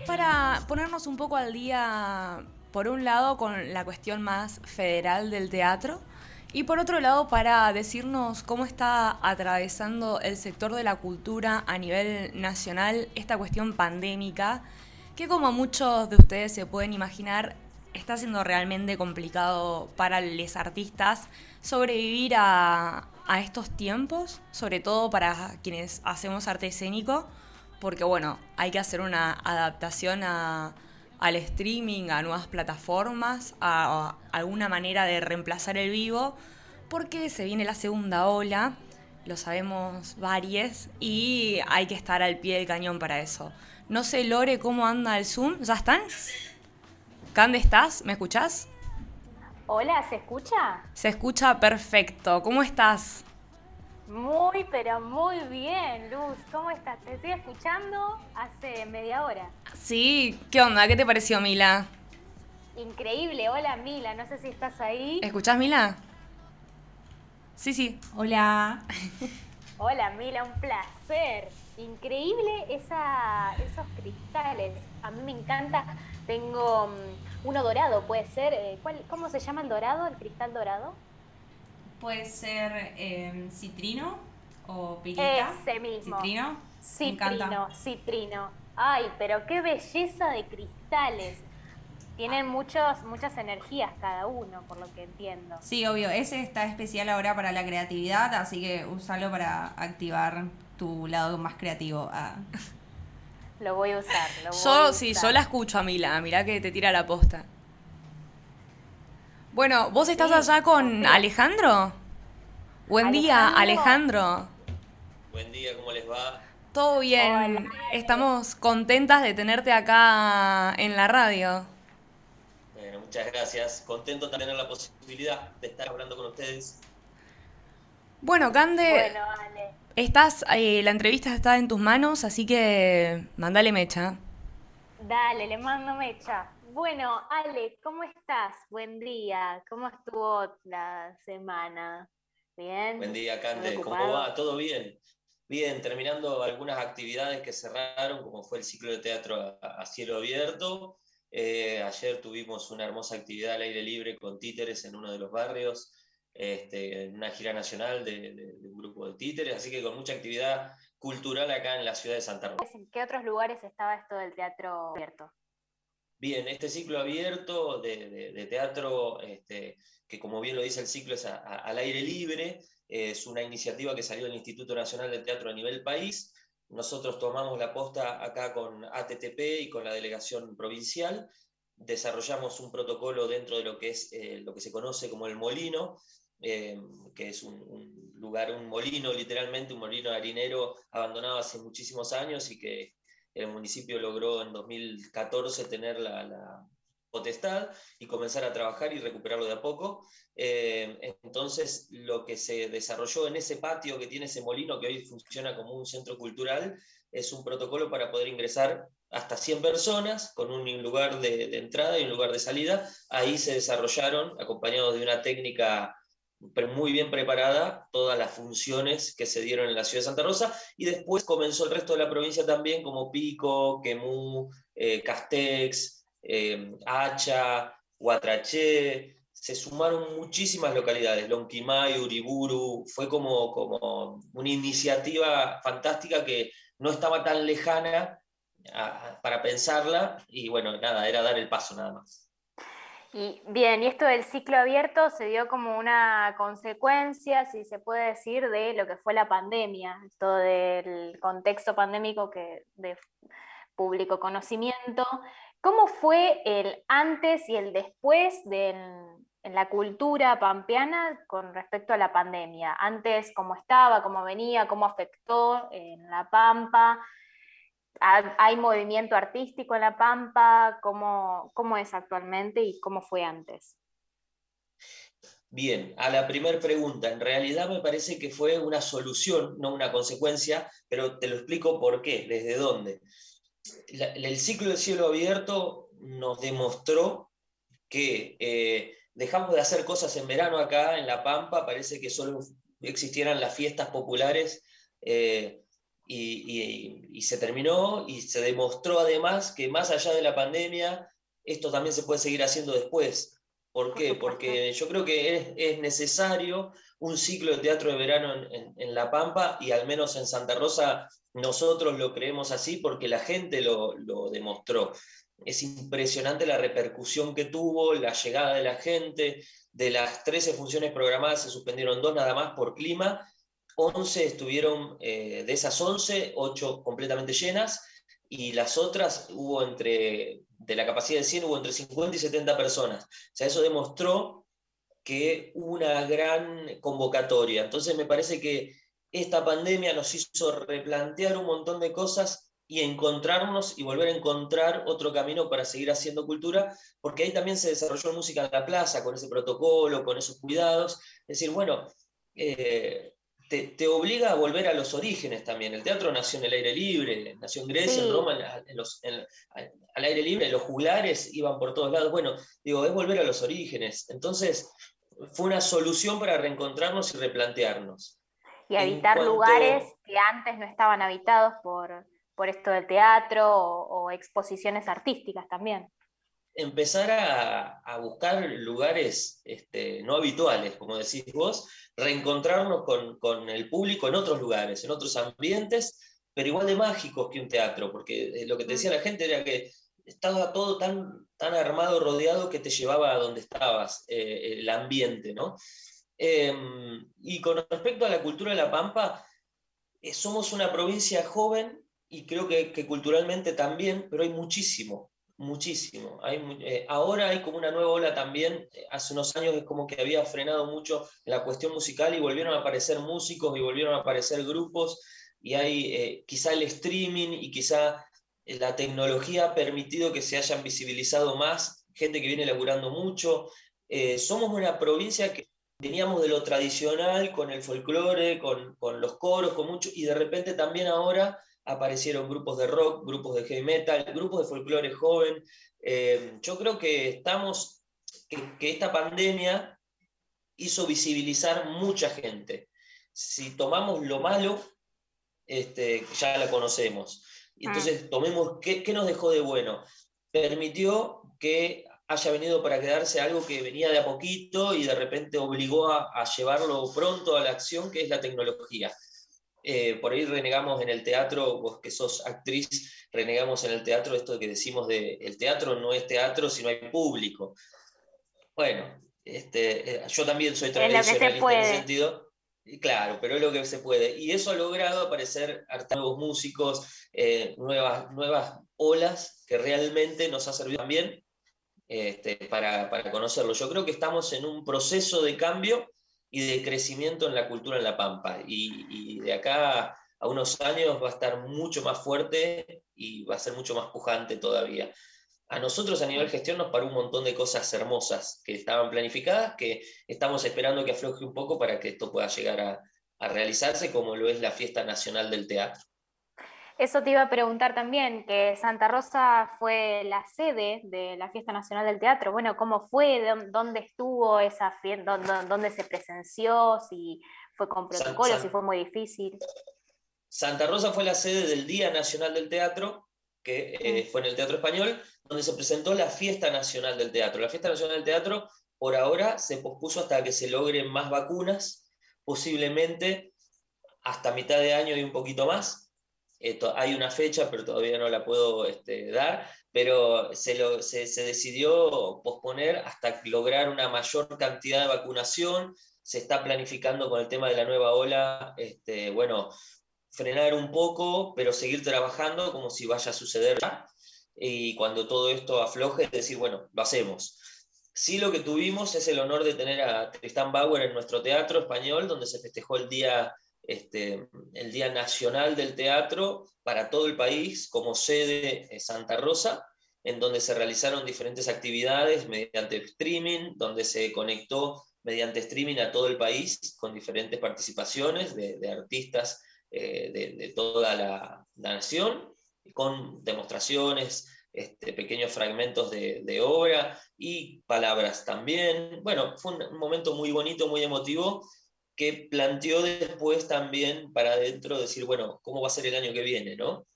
Speaker 3: para ponernos un poco al día, por un lado, con la cuestión más federal del teatro. Y por otro lado, para decirnos cómo está atravesando el sector de la cultura a nivel nacional esta cuestión pandémica, que como muchos de ustedes se pueden imaginar, está siendo realmente complicado para los artistas sobrevivir a, a estos tiempos, sobre todo para quienes hacemos arte escénico, porque bueno, hay que hacer una adaptación a, al streaming, a nuevas plataformas, a, a alguna manera de reemplazar el vivo, porque se viene la segunda ola, lo sabemos varios, y hay que estar al pie del cañón para eso. No sé, Lore, cómo anda el Zoom. ¿Ya están? ¿Cande estás? ¿Me escuchás?
Speaker 5: Hola, ¿se escucha?
Speaker 3: Se escucha perfecto. ¿Cómo estás?
Speaker 5: Muy, pero muy bien, Luz. ¿Cómo estás? Te estoy escuchando hace media hora.
Speaker 3: Sí, ¿qué onda? ¿Qué te pareció, Mila?
Speaker 5: Increíble. Hola, Mila. No sé si estás ahí.
Speaker 3: ¿Escuchás, Mila? Sí, sí.
Speaker 4: Hola.
Speaker 5: Hola, Mila. Un placer. Increíble esa, esos cristales. A mí me encanta. Tengo mm, uno dorado, puede ser. eh, ¿cuál- ¿Cómo se llama el dorado? ¿El cristal dorado?
Speaker 4: Puede ser eh, citrino o pirita.
Speaker 5: Ese mismo.
Speaker 4: Citrino.
Speaker 5: Citrino, citrino. Ay, pero qué belleza de cristales. Tienen muchos, muchas energías cada uno, por lo que entiendo.
Speaker 4: Sí, obvio. Ese está especial ahora para la creatividad, así que úsalo para activar tu lado más creativo. Ah.
Speaker 5: Lo voy a usar. Lo voy
Speaker 3: Yo
Speaker 5: a
Speaker 3: sí,
Speaker 5: usar.
Speaker 3: yo la escucho a Mila, mirá que te tira la posta. Bueno, ¿vos estás
Speaker 5: Sí,
Speaker 3: allá con
Speaker 5: sí.
Speaker 3: Alejandro? Buen día,
Speaker 5: Alejandro.
Speaker 6: Buen día, ¿cómo les va?
Speaker 3: Todo bien.
Speaker 5: Hola.
Speaker 3: Estamos contentas de tenerte acá en la radio.
Speaker 6: Bueno, muchas gracias. Contento también tener la posibilidad de estar hablando con ustedes.
Speaker 3: Bueno, Cande,
Speaker 5: Bueno, Ale.
Speaker 3: estás, eh, la entrevista está en tus manos, así que mandale mecha.
Speaker 5: Dale, le mando mecha. Bueno, Ale, ¿cómo estás? Buen día. ¿Cómo estuvo la semana? ¿Bien?
Speaker 6: Buen día, Cande.
Speaker 5: ¿Muy
Speaker 6: ¿Cómo va? ¿Todo bien? Bien, terminando algunas actividades que cerraron, como fue el ciclo de teatro a, a cielo abierto. Eh, ayer tuvimos una hermosa actividad al aire libre con títeres en uno de los barrios, este, en una gira nacional de, de- de un grupo de títeres, así que con mucha actividad cultural acá en la ciudad de Santa Rosa.
Speaker 5: ¿En qué otros lugares estaba esto del teatro abierto?
Speaker 6: Bien, este ciclo abierto de, teatro, este, que como bien lo dice el ciclo es al aire libre, es una iniciativa que salió del Instituto Nacional de Teatro a nivel país. Nosotros tomamos la posta acá con ATTP y con la delegación provincial. Desarrollamos un protocolo dentro de lo que es eh, lo que se conoce como el molino, eh, que es un lugar, un molino literalmente, un molino harinero abandonado hace muchísimos años y que el municipio logró en 2014 tener la, potestad y comenzar a trabajar y recuperarlo de a poco. Eh, entonces, lo que se desarrolló en ese patio que tiene ese molino, que hoy funciona como un centro cultural, es un protocolo para poder ingresar hasta 100 personas con un lugar de, entrada y un lugar de salida. Ahí se desarrollaron, acompañados de una técnica muy bien preparada todas las funciones que se dieron en la ciudad de Santa Rosa y después comenzó el resto de la provincia también como Pico, Quemú, eh, Castex, eh, Hacha, Huatraché, se sumaron muchísimas localidades, Lonquimay, Uriburu, fue como, como una iniciativa fantástica que no estaba tan lejana para pensarla y bueno, nada, era dar el paso nada más.
Speaker 5: Y bien, y esto del ciclo abierto se dio como una consecuencia, si se puede decir, de lo que fue la pandemia, todo del contexto pandémico que de público conocimiento. ¿Cómo fue el antes y el después en la cultura pampeana con respecto a la pandemia? Antes, ¿cómo estaba, cómo venía, cómo afectó en la Pampa? ¿Ha- ¿Hay movimiento artístico en La Pampa? ¿Cómo, cómo es actualmente y cómo fue antes?
Speaker 6: Bien, a la primera pregunta, en realidad me parece que fue una solución, no una consecuencia, pero te lo explico por qué, desde dónde. El ciclo del cielo abierto nos demostró que eh, dejamos de hacer cosas en verano acá en La Pampa, parece que solo existieran las fiestas populares eh, y, y- y se terminó y se demostró además que más allá de la pandemia, esto también se puede seguir haciendo después. ¿Por qué? Porque yo creo que es, es necesario un ciclo de teatro de verano en, en- en La Pampa y al menos en Santa Rosa nosotros lo creemos así porque la gente lo, lo demostró. Es impresionante la repercusión que tuvo, la llegada de la gente. De las 13 funciones programadas se suspendieron dos nada más por clima. 11 estuvieron, eh, de esas 11, 8 completamente llenas y las otras hubo entre, de la capacidad de 100 hubo entre 50 y 70 personas. O sea, eso demostró que una gran convocatoria. Entonces me parece que esta pandemia nos hizo replantear un montón de cosas y encontrarnos y volver a encontrar otro camino para seguir haciendo cultura, porque ahí también se desarrolló música en la plaza, con ese protocolo, con esos cuidados. Es decir, bueno, eh, te, te obliga a volver a los orígenes también. El teatro nació en el aire libre, nació en Grecia,
Speaker 5: Sí.
Speaker 6: en Roma, en- en los- en- al aire libre, los juglares iban por todos lados. Bueno, digo, es volver a los orígenes. Entonces, fue una solución para reencontrarnos y replantearnos.
Speaker 5: Y habitar
Speaker 6: cuanto-
Speaker 5: lugares que antes no estaban habitados por, por esto del teatro o, o exposiciones artísticas también.
Speaker 6: Empezar a, a buscar lugares este, no habituales, como decís vos, reencontrarnos con, con el público en otros lugares, en otros ambientes, pero igual de mágicos que un teatro, porque eh, lo que te decía la gente era que estaba todo tan, tan armado, rodeado, que te llevaba a donde estabas, eh, el ambiente, ¿no? Em, y con respecto a la cultura de La Pampa, eh, somos una provincia joven y creo que, que culturalmente también, pero hay muchísimo, muchísimo. Hay, eh, ahora hay como una nueva ola también. eh, Hace unos años es como que había frenado mucho la cuestión musical y volvieron a aparecer músicos y volvieron a aparecer grupos. Y hay eh, quizá el streaming y quizá la tecnología ha permitido que se hayan visibilizado más, gente que viene laburando mucho. Somos una provincia que teníamos de lo tradicional con el folclore, con, con los coros, con mucho, y de repente también ahora aparecieron grupos de rock, grupos de heavy metal, grupos de folclore joven. Eh, yo creo que estamos, que, que esta pandemia hizo visibilizar mucha gente. Si tomamos lo malo, este, ya la conocemos. Y entonces tomemos qué, qué nos dejó de bueno. Permitió que haya venido para quedarse algo que venía de a poquito y de repente obligó a, a llevarlo pronto a la acción, que es la tecnología. Eh, por ahí renegamos en el teatro, vos que sos actriz, renegamos en el teatro esto que decimos de el teatro no es teatro si no hay público. Bueno, este, eh, yo también soy tradicionalista en ese
Speaker 5: puede.
Speaker 6: sentido. Claro, pero es lo que se puede. Y eso ha logrado aparecer nuevos músicos, eh, nuevas, nuevas olas que realmente nos ha servido también este, para, para conocerlo. Yo creo que estamos en un proceso de cambio y de crecimiento en la cultura en La Pampa. Y, y de acá a unos años va a estar mucho más fuerte y va a ser mucho más pujante todavía. A nosotros a nivel gestión nos paró un montón de cosas hermosas que estaban planificadas, que estamos esperando que afloje un poco para que esto pueda llegar a, a realizarse, como lo es la Fiesta Nacional del Teatro.
Speaker 5: Eso te iba a preguntar también, que Santa Rosa fue la sede de la Fiesta Nacional del Teatro. Bueno, ¿cómo fue? ¿Dó- ¿Dónde estuvo esa fiesta? ¿Dónde, se presenció? ¿Si fue con
Speaker 6: San-
Speaker 5: protocolo?
Speaker 6: San-
Speaker 5: ¿Si fue muy difícil?
Speaker 6: Santa Rosa fue la sede del Día Nacional del Teatro, que eh, fue en el Teatro Español, donde se presentó la Fiesta Nacional del Teatro. La Fiesta Nacional del Teatro, por ahora, se pospuso hasta que se logren más vacunas, posiblemente hasta mitad de año y un poquito más. Eh, hay una fecha, pero todavía no la puedo este, dar, pero se, lo- se- se decidió posponer hasta lograr una mayor cantidad de vacunación. Se está planificando con el tema de la nueva ola, este, bueno, frenar un poco, pero seguir trabajando como si vaya a suceder ya. Y cuando todo esto afloje, decir, bueno, lo hacemos. Sí, lo que tuvimos es el honor de tener a Tristán Bauer en nuestro teatro español, donde se festejó el día, este, el día Nacional del Teatro para todo el país, como sede eh, Santa Rosa, en donde se realizaron diferentes actividades mediante streaming, donde se conectó mediante streaming a todo el país con diferentes participaciones de, artistas eh, de, toda la, nación, con demostraciones, este, pequeños fragmentos de, de obra y palabras también. Bueno, fue un momento muy bonito, muy emotivo, que planteó después también para adentro decir, bueno, ¿cómo va a ser el año que viene? ¿no?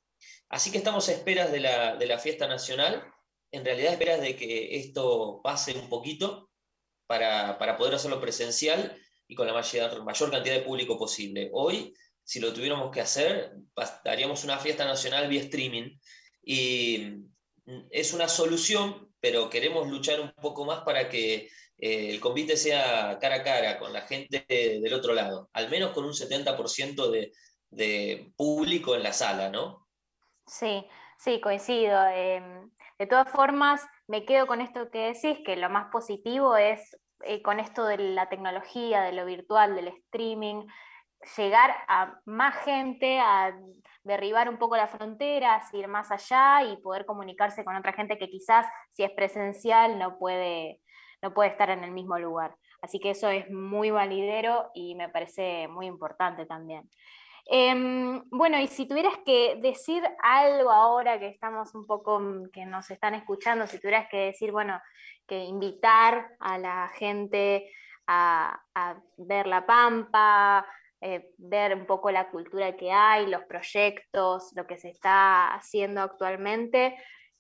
Speaker 6: Así que estamos a esperas de la, de la fiesta nacional, en realidad a esperas de que esto pase un poquito para, para poder hacerlo presencial y con la mayor, mayor cantidad de público posible. Hoy si lo tuviéramos que hacer, haríamos una fiesta nacional vía streaming. Y mm, es una solución, pero queremos luchar un poco más para que el convite sea cara a cara con la gente del otro lado, al menos con un 70% de, de público en la sala, ¿no?
Speaker 5: Sí, sí, coincido. Em, de todas formas, me quedo con esto que decís, que lo más positivo es eh, con esto de la tecnología, de lo virtual, del streaming, llegar a más gente, a derribar un poco las fronteras, ir más allá y poder comunicarse con otra gente que quizás si es presencial no puede, no puede estar en el mismo lugar. Así que eso es muy validero y me parece muy importante también. Em, bueno, y si tuvieras que decir algo ahora que estamos un poco, mm, que nos están escuchando, si tuvieras que decir, bueno, que invitar a la gente a, ver La Pampa, eh, ver un poco la cultura que hay, los proyectos, lo que se está haciendo actualmente,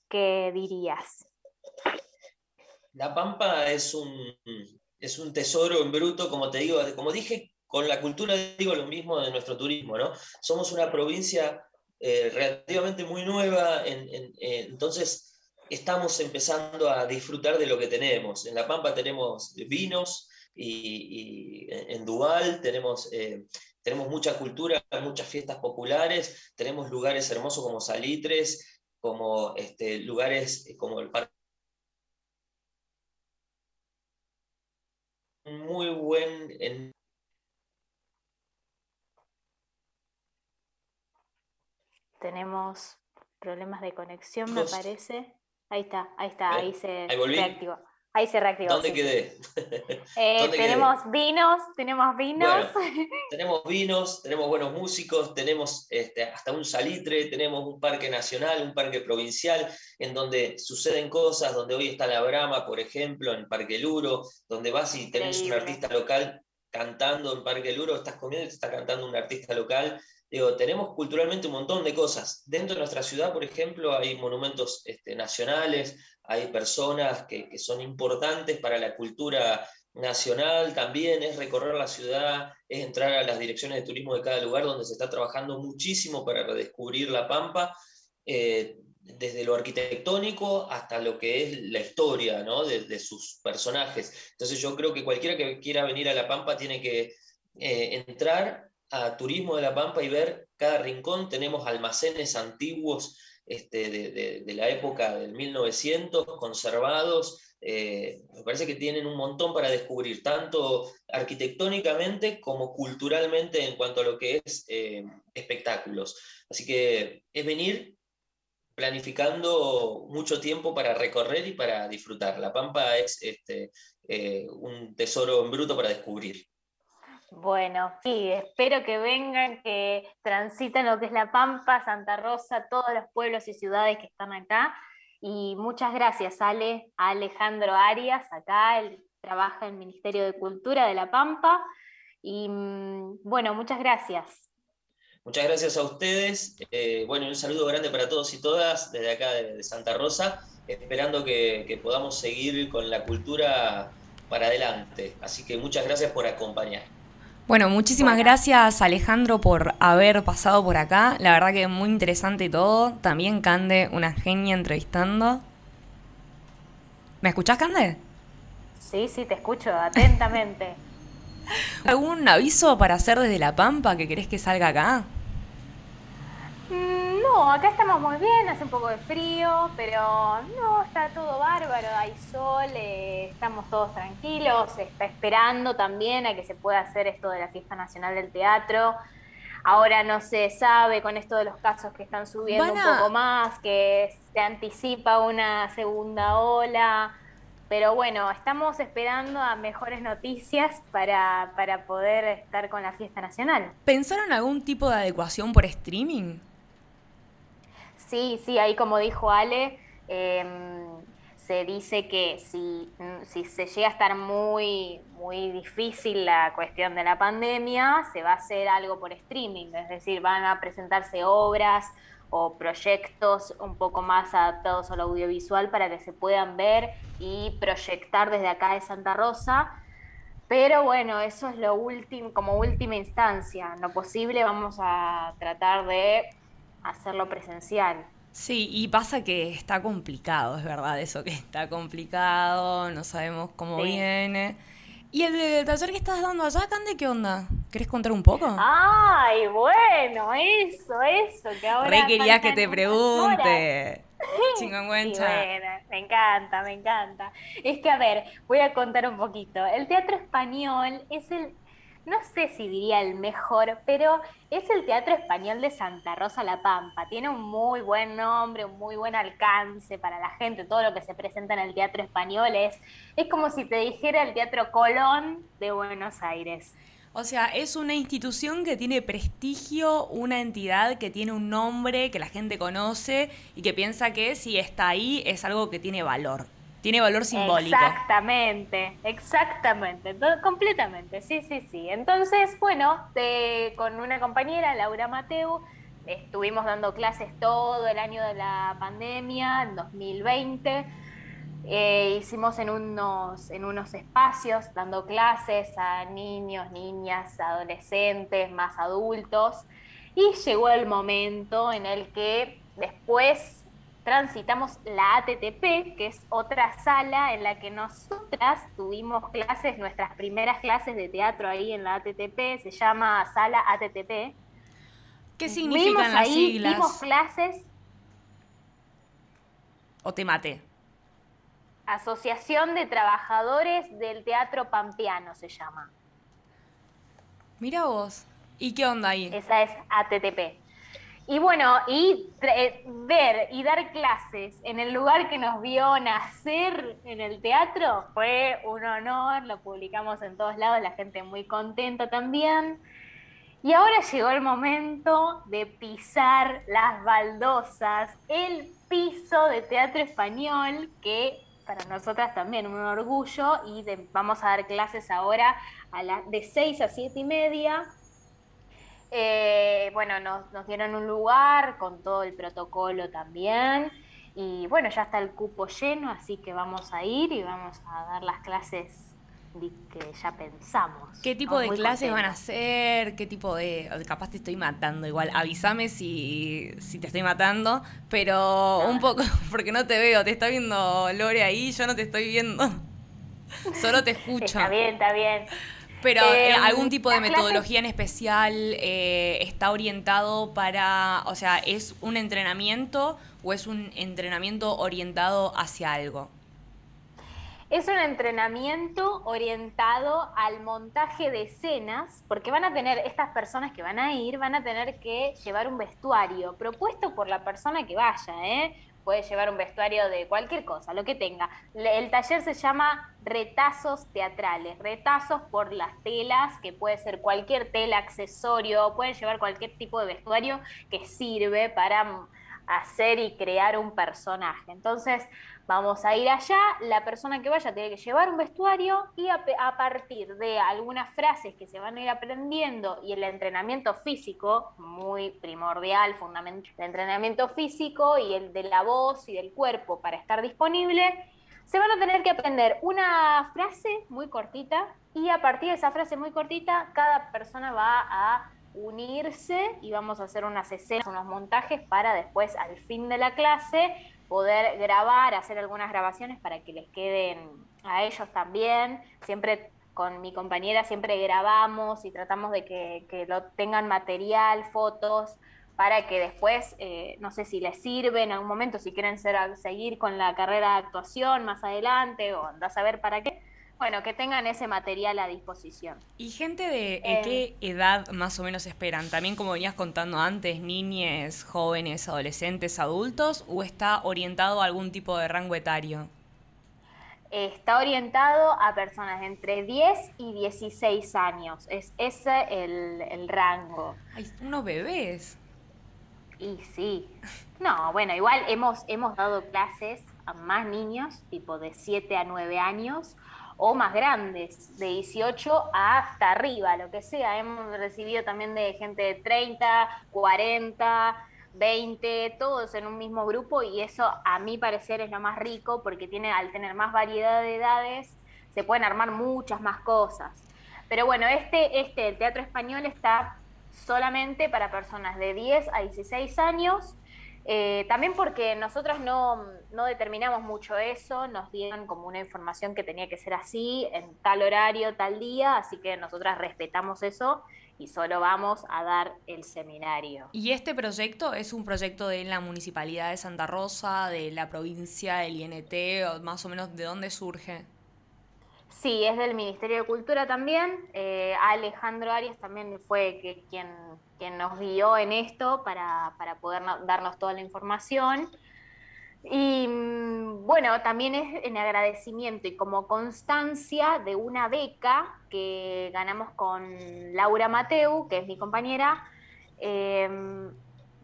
Speaker 5: ¿qué dirías?
Speaker 6: La Pampa es un, es un tesoro en bruto, como te digo, como dije, con la cultura digo lo mismo de nuestro turismo, ¿no? Somos una provincia eh, relativamente muy nueva, eh, entonces estamos empezando a disfrutar de lo que tenemos. En La Pampa tenemos vinos y, en Dual tenemos, eh, tenemos mucha cultura, muchas fiestas populares, tenemos lugares hermosos como Salitres, como este, lugares como el Parque muy buen en
Speaker 5: Tenemos problemas de conexión, me parece. Ahí está, ahí está, ahí se
Speaker 6: Ahí
Speaker 5: reactivó. Ahí se reactivó.
Speaker 6: ¿Dónde
Speaker 5: sí, sí.
Speaker 6: quedé?
Speaker 5: Eh,
Speaker 6: ¿Dónde quedé?
Speaker 5: tenemos vinos, tenemos vinos.
Speaker 6: tenemos vinos, tenemos buenos músicos, tenemos este, hasta un salitre, tenemos un parque nacional, un parque provincial, en donde suceden cosas, donde hoy está la Brama, por ejemplo, en Parque Luro, donde vas y tenés un artista local cantando en Parque Luro, estás comiendo y te está cantando un artista local. Digo, tenemos culturalmente un montón de cosas. Dentro de nuestra ciudad, por ejemplo, hay monumentos este, nacionales, hay personas que, que son importantes para la cultura nacional también, es recorrer la ciudad, es entrar a las direcciones de turismo de cada lugar donde se está trabajando muchísimo para redescubrir la Pampa, eh, desde lo arquitectónico hasta lo que es la historia ¿no? de, de sus personajes. Entonces yo creo que cualquiera que quiera venir a la Pampa tiene que eh, entrar a Turismo de la Pampa y ver cada rincón. Tenemos almacenes antiguos este, de, de- la época del 1900, conservados, eh, me parece que tienen un montón para descubrir, tanto arquitectónicamente como culturalmente en cuanto a lo que es eh, espectáculos. Así que es venir planificando mucho tiempo para recorrer y para disfrutar. La Pampa es este, eh, un tesoro en bruto para descubrir.
Speaker 5: Bueno, sí, espero que vengan, que transiten lo que es La Pampa, Santa Rosa, todos los pueblos y ciudades que están acá. Y muchas gracias, Ale, a Alejandro Arias, acá, él trabaja en el Ministerio de Cultura de La Pampa. Y mm, bueno, muchas gracias.
Speaker 6: Muchas gracias a ustedes. Eh, bueno, un saludo grande para todos y todas desde acá de, de Santa Rosa, esperando que, que podamos seguir con la cultura para adelante. Así que muchas gracias por acompañar.
Speaker 3: Bueno, muchísimas
Speaker 5: Bueno.
Speaker 3: gracias Alejandro por haber pasado por acá. La verdad que muy interesante todo. También Cande, una genia entrevistando. ¿Me escuchás, Cande?
Speaker 5: Sí, sí, te escucho atentamente.
Speaker 3: ¿Algún aviso para hacer desde La Pampa que querés que salga acá?
Speaker 5: Mm, No, acá estamos muy bien, hace un poco de frío, pero no, está todo bárbaro, hay sol, eh, estamos todos tranquilos, se está esperando también a que se pueda hacer esto de la Fiesta Nacional del Teatro. Ahora no se sabe con esto de los casos que están subiendo un poco más, que se anticipa una segunda ola, pero bueno, estamos esperando a mejores noticias para, para poder estar con la Fiesta Nacional.
Speaker 3: ¿Pensaron algún tipo de adecuación por streaming?
Speaker 5: Sí, sí, ahí como dijo Ale, em, se dice que si, mm, si se llega a estar muy, muy difícil la cuestión de la pandemia, se va a hacer algo por streaming, es decir, van a presentarse obras o proyectos un poco más adaptados al audiovisual para que se puedan ver y proyectar desde acá de Santa Rosa. Pero bueno, eso es lo último, como última instancia. En lo posible vamos a tratar de hacerlo presencial.
Speaker 3: Sí, y pasa que está complicado, es verdad eso, que está complicado, no sabemos cómo
Speaker 5: Sí.
Speaker 3: viene. ¿Y el, eh, taller que estás dando allá, Cande, qué onda? ¿Querés contar un poco?
Speaker 5: Ay, bueno, eso, eso, que ahora
Speaker 3: Re quería que te pregunte. Chingüengüencha.
Speaker 5: bueno, me encanta, me encanta. Es que, a ver, voy a contar un poquito. El teatro español es el, no sé si diría el mejor, pero es el teatro español de Santa Rosa La Pampa. Tiene un muy buen nombre, un muy buen alcance para la gente. Todo lo que se presenta en el teatro español es, es como si te dijera el Teatro Colón de Buenos Aires.
Speaker 3: O sea, es una institución que tiene prestigio, una entidad que tiene un nombre que la gente conoce y que piensa que si está ahí es algo que tiene valor. Tiene valor simbólico.
Speaker 5: Exactamente, exactamente, completamente, sí, sí, sí. Entonces, bueno, con una compañera, Laura Mateu, estuvimos dando clases todo el año de la pandemia, en 2020. Eh, hicimos en unos, en unos espacios dando clases a niños, niñas, adolescentes, más adultos. Y llegó el momento en el que después transitamos la ATTP, que es otra sala en la que nosotras tuvimos clases, nuestras primeras clases de teatro ahí en la ATTP, se llama Sala ATTP.
Speaker 3: ¿Qué
Speaker 5: Vimos
Speaker 3: significan las
Speaker 5: ahí, dimos
Speaker 3: siglas?
Speaker 5: clases,
Speaker 3: O te maté.
Speaker 5: Asociación de Trabajadores del Teatro Pampeano se llama.
Speaker 3: Mira vos. ¿Y qué onda ahí?
Speaker 5: Esa es ATTP. Y bueno, y eh, ver y dar clases en el lugar que nos vio nacer en el teatro fue un honor, lo publicamos en todos lados, la gente muy contenta también. Y ahora llegó el momento de pisar las baldosas, el piso de teatro español, que para nosotras también un orgullo, y vamos a dar clases ahora a la, de 6 a 7 y media. Eh, bueno, nos, nos dieron un lugar con todo el protocolo también. Y bueno, ya está el cupo lleno, así que vamos a ir y vamos a dar las clases que ya pensamos.
Speaker 3: ¿Qué tipo
Speaker 5: Estamos
Speaker 3: de clases van a hacer? ¿Qué tipo de...? Capaz te estoy matando igual. Avísame si, si te estoy matando. Pero un poco, porque no te veo. Te está viendo Lore ahí, yo no te estoy viendo. Solo te escucho.
Speaker 5: Está bien, está bien.
Speaker 3: Pero
Speaker 5: Eh,
Speaker 3: eh, algún tipo de metodología en especial eh, está orientado para, o sea, ¿es un entrenamiento o es un entrenamiento orientado hacia algo?
Speaker 5: Es un entrenamiento orientado al montaje de escenas, porque van a tener, estas personas que van a ir, van a tener que llevar un vestuario propuesto por la persona que vaya, ¿eh? Puede llevar un vestuario de cualquier cosa, lo que tenga. El taller se llama retazos teatrales, retazos por las telas, que puede ser cualquier tela, accesorio, pueden llevar cualquier tipo de vestuario que sirve para mm, hacer y crear un personaje. Entonces, vamos a ir allá, la persona que vaya tiene que llevar un vestuario y a, partir de algunas frases que se van a ir aprendiendo y el entrenamiento físico, muy primordial, fundamental, el entrenamiento físico y el de la voz y del cuerpo para estar disponible, se van a tener que aprender una frase muy cortita y a partir de esa frase muy cortita, cada persona va a unirse y vamos a hacer unas escenas, unos montajes para después al fin de la clase poder grabar, hacer algunas grabaciones para que les queden a ellos también. Siempre con mi compañera siempre grabamos y tratamos de que, que lo tengan material, fotos, para que después, eh, no sé si les sirve en algún momento, si quieren seguir con la carrera de actuación más adelante o andás a ver para qué. Bueno, que tengan ese material a disposición.
Speaker 3: ¿Y gente de eh,
Speaker 5: Eh.
Speaker 3: qué edad más o menos esperan? También como venías contando antes, niñes, jóvenes, adolescentes, adultos, o está orientado a algún tipo de rango etario?
Speaker 5: Está orientado a personas de entre 10 y 16 años. Es ese el, el rango.
Speaker 3: Hay unos bebés.
Speaker 5: Y sí. No, bueno, igual hemos, hemos dado clases a más niños, tipo de 7 a 9 años, o más grandes, de 18 hasta arriba, lo que sea. Hemos recibido también de gente de 30, 40, 20, todos en un mismo grupo, y eso a mi parecer es lo más rico, porque tiene, al tener más variedad de edades, se pueden armar muchas más cosas. Pero bueno, este, este, el teatro español está solamente para personas de 10 a 16 años. Eh, también porque nosotros no, no determinamos mucho eso, nos dieron como una información que tenía que ser así, en tal horario, tal día, así que nosotras respetamos eso y solo vamos a dar el seminario.
Speaker 3: ¿Y este proyecto es un proyecto de la Municipalidad de Santa Rosa, de la provincia, del INT, o más o menos de dónde surge?
Speaker 5: Sí, es del Ministerio de Cultura también. Eh, Alejandro Arias también fue que, quien, quien nos guió en esto para, para poder no- darnos toda la información. Y mm, bueno, también es en agradecimiento y como constancia de una beca que ganamos con Laura Mateu, que es mi compañera. eh,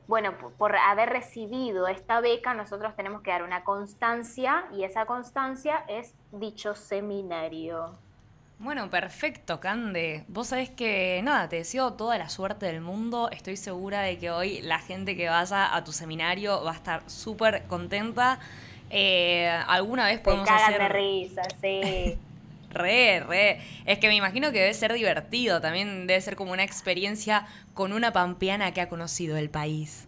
Speaker 5: bueno, por haber recibido esta beca, nosotros tenemos que dar una constancia y esa constancia es dicho seminario.
Speaker 3: Bueno, perfecto, Cande. Vos sabés que, nada, te deseo toda la suerte del mundo. Estoy segura de que hoy la gente que vaya a tu seminario va a estar súper contenta. Eh, ¿Alguna vez podemos hacer...
Speaker 5: de risa, sí.
Speaker 3: Re, re. Es que me imagino que debe ser divertido. También debe ser como una experiencia con una pampeana que ha conocido el país.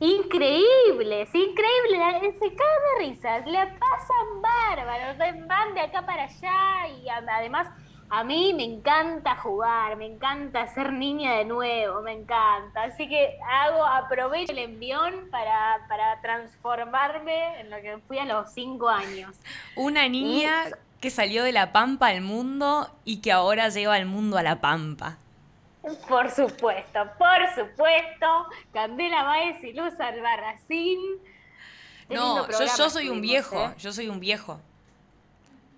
Speaker 5: Increíble, sí, increíble, se cagan de risas, le pasan bárbaros, van de acá para allá y además a mí me encanta jugar, me encanta ser niña de nuevo, me encanta, así que hago, aprovecho el envión para, para transformarme en lo que fui a los cinco años.
Speaker 3: Una niña que salió de la pampa al mundo y que ahora lleva al mundo a la pampa.
Speaker 5: Por supuesto, por supuesto, Candela Baez y Luz Albarracín. Qué
Speaker 3: No, yo, soy un viejo,
Speaker 5: ¿eh?
Speaker 3: yo soy un viejo.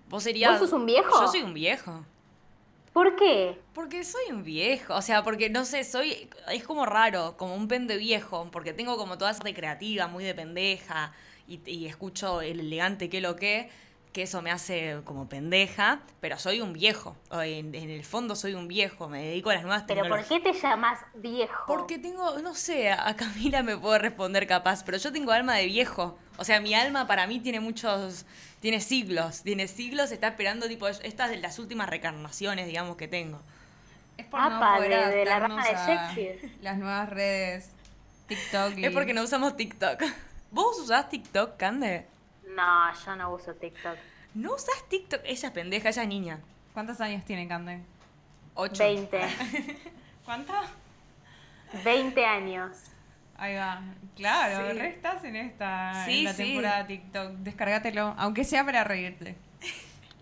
Speaker 3: ¿Vos serías...
Speaker 5: ¿Vos sos un viejo?
Speaker 3: Yo soy un viejo.
Speaker 5: ¿Por qué?
Speaker 3: Porque soy un viejo, o sea, porque no sé, soy, es como raro, como un pende viejo, porque tengo como toda esa parte creativa, muy de pendeja, y, y escucho el elegante que lo que, que eso me hace como pendeja, pero soy un viejo, en, en el fondo soy un viejo, me dedico a las nuevas
Speaker 5: ¿Pero por
Speaker 3: tecnologías.
Speaker 5: qué te llamas viejo?
Speaker 3: Porque tengo, no sé, a Camila me puede responder capaz, pero yo tengo alma de viejo. O sea, mi alma para mí tiene muchos, tiene siglos, tiene siglos, está esperando tipo, estas de las últimas reencarnaciones, digamos, que tengo.
Speaker 4: Es por no poder
Speaker 5: de- de la rama de Shakespeare.
Speaker 4: las nuevas redes TikTok. y-
Speaker 3: Es porque no usamos TikTok. ¿Vos usás TikTok, Cande?
Speaker 5: No, yo no uso TikTok.
Speaker 3: ¿No usás TikTok? Ella es pendeja, ella es niña.
Speaker 4: ¿Cuántos años tiene Cande?
Speaker 3: Ocho.
Speaker 5: 20.
Speaker 4: ¿Cuánto?
Speaker 5: 20 años.
Speaker 4: Ahí va. Claro,
Speaker 3: Sí.
Speaker 4: re estás en esta
Speaker 3: Sí,
Speaker 4: en la
Speaker 3: sí.
Speaker 4: temporada TikTok. Descárgatelo, aunque sea para reírte.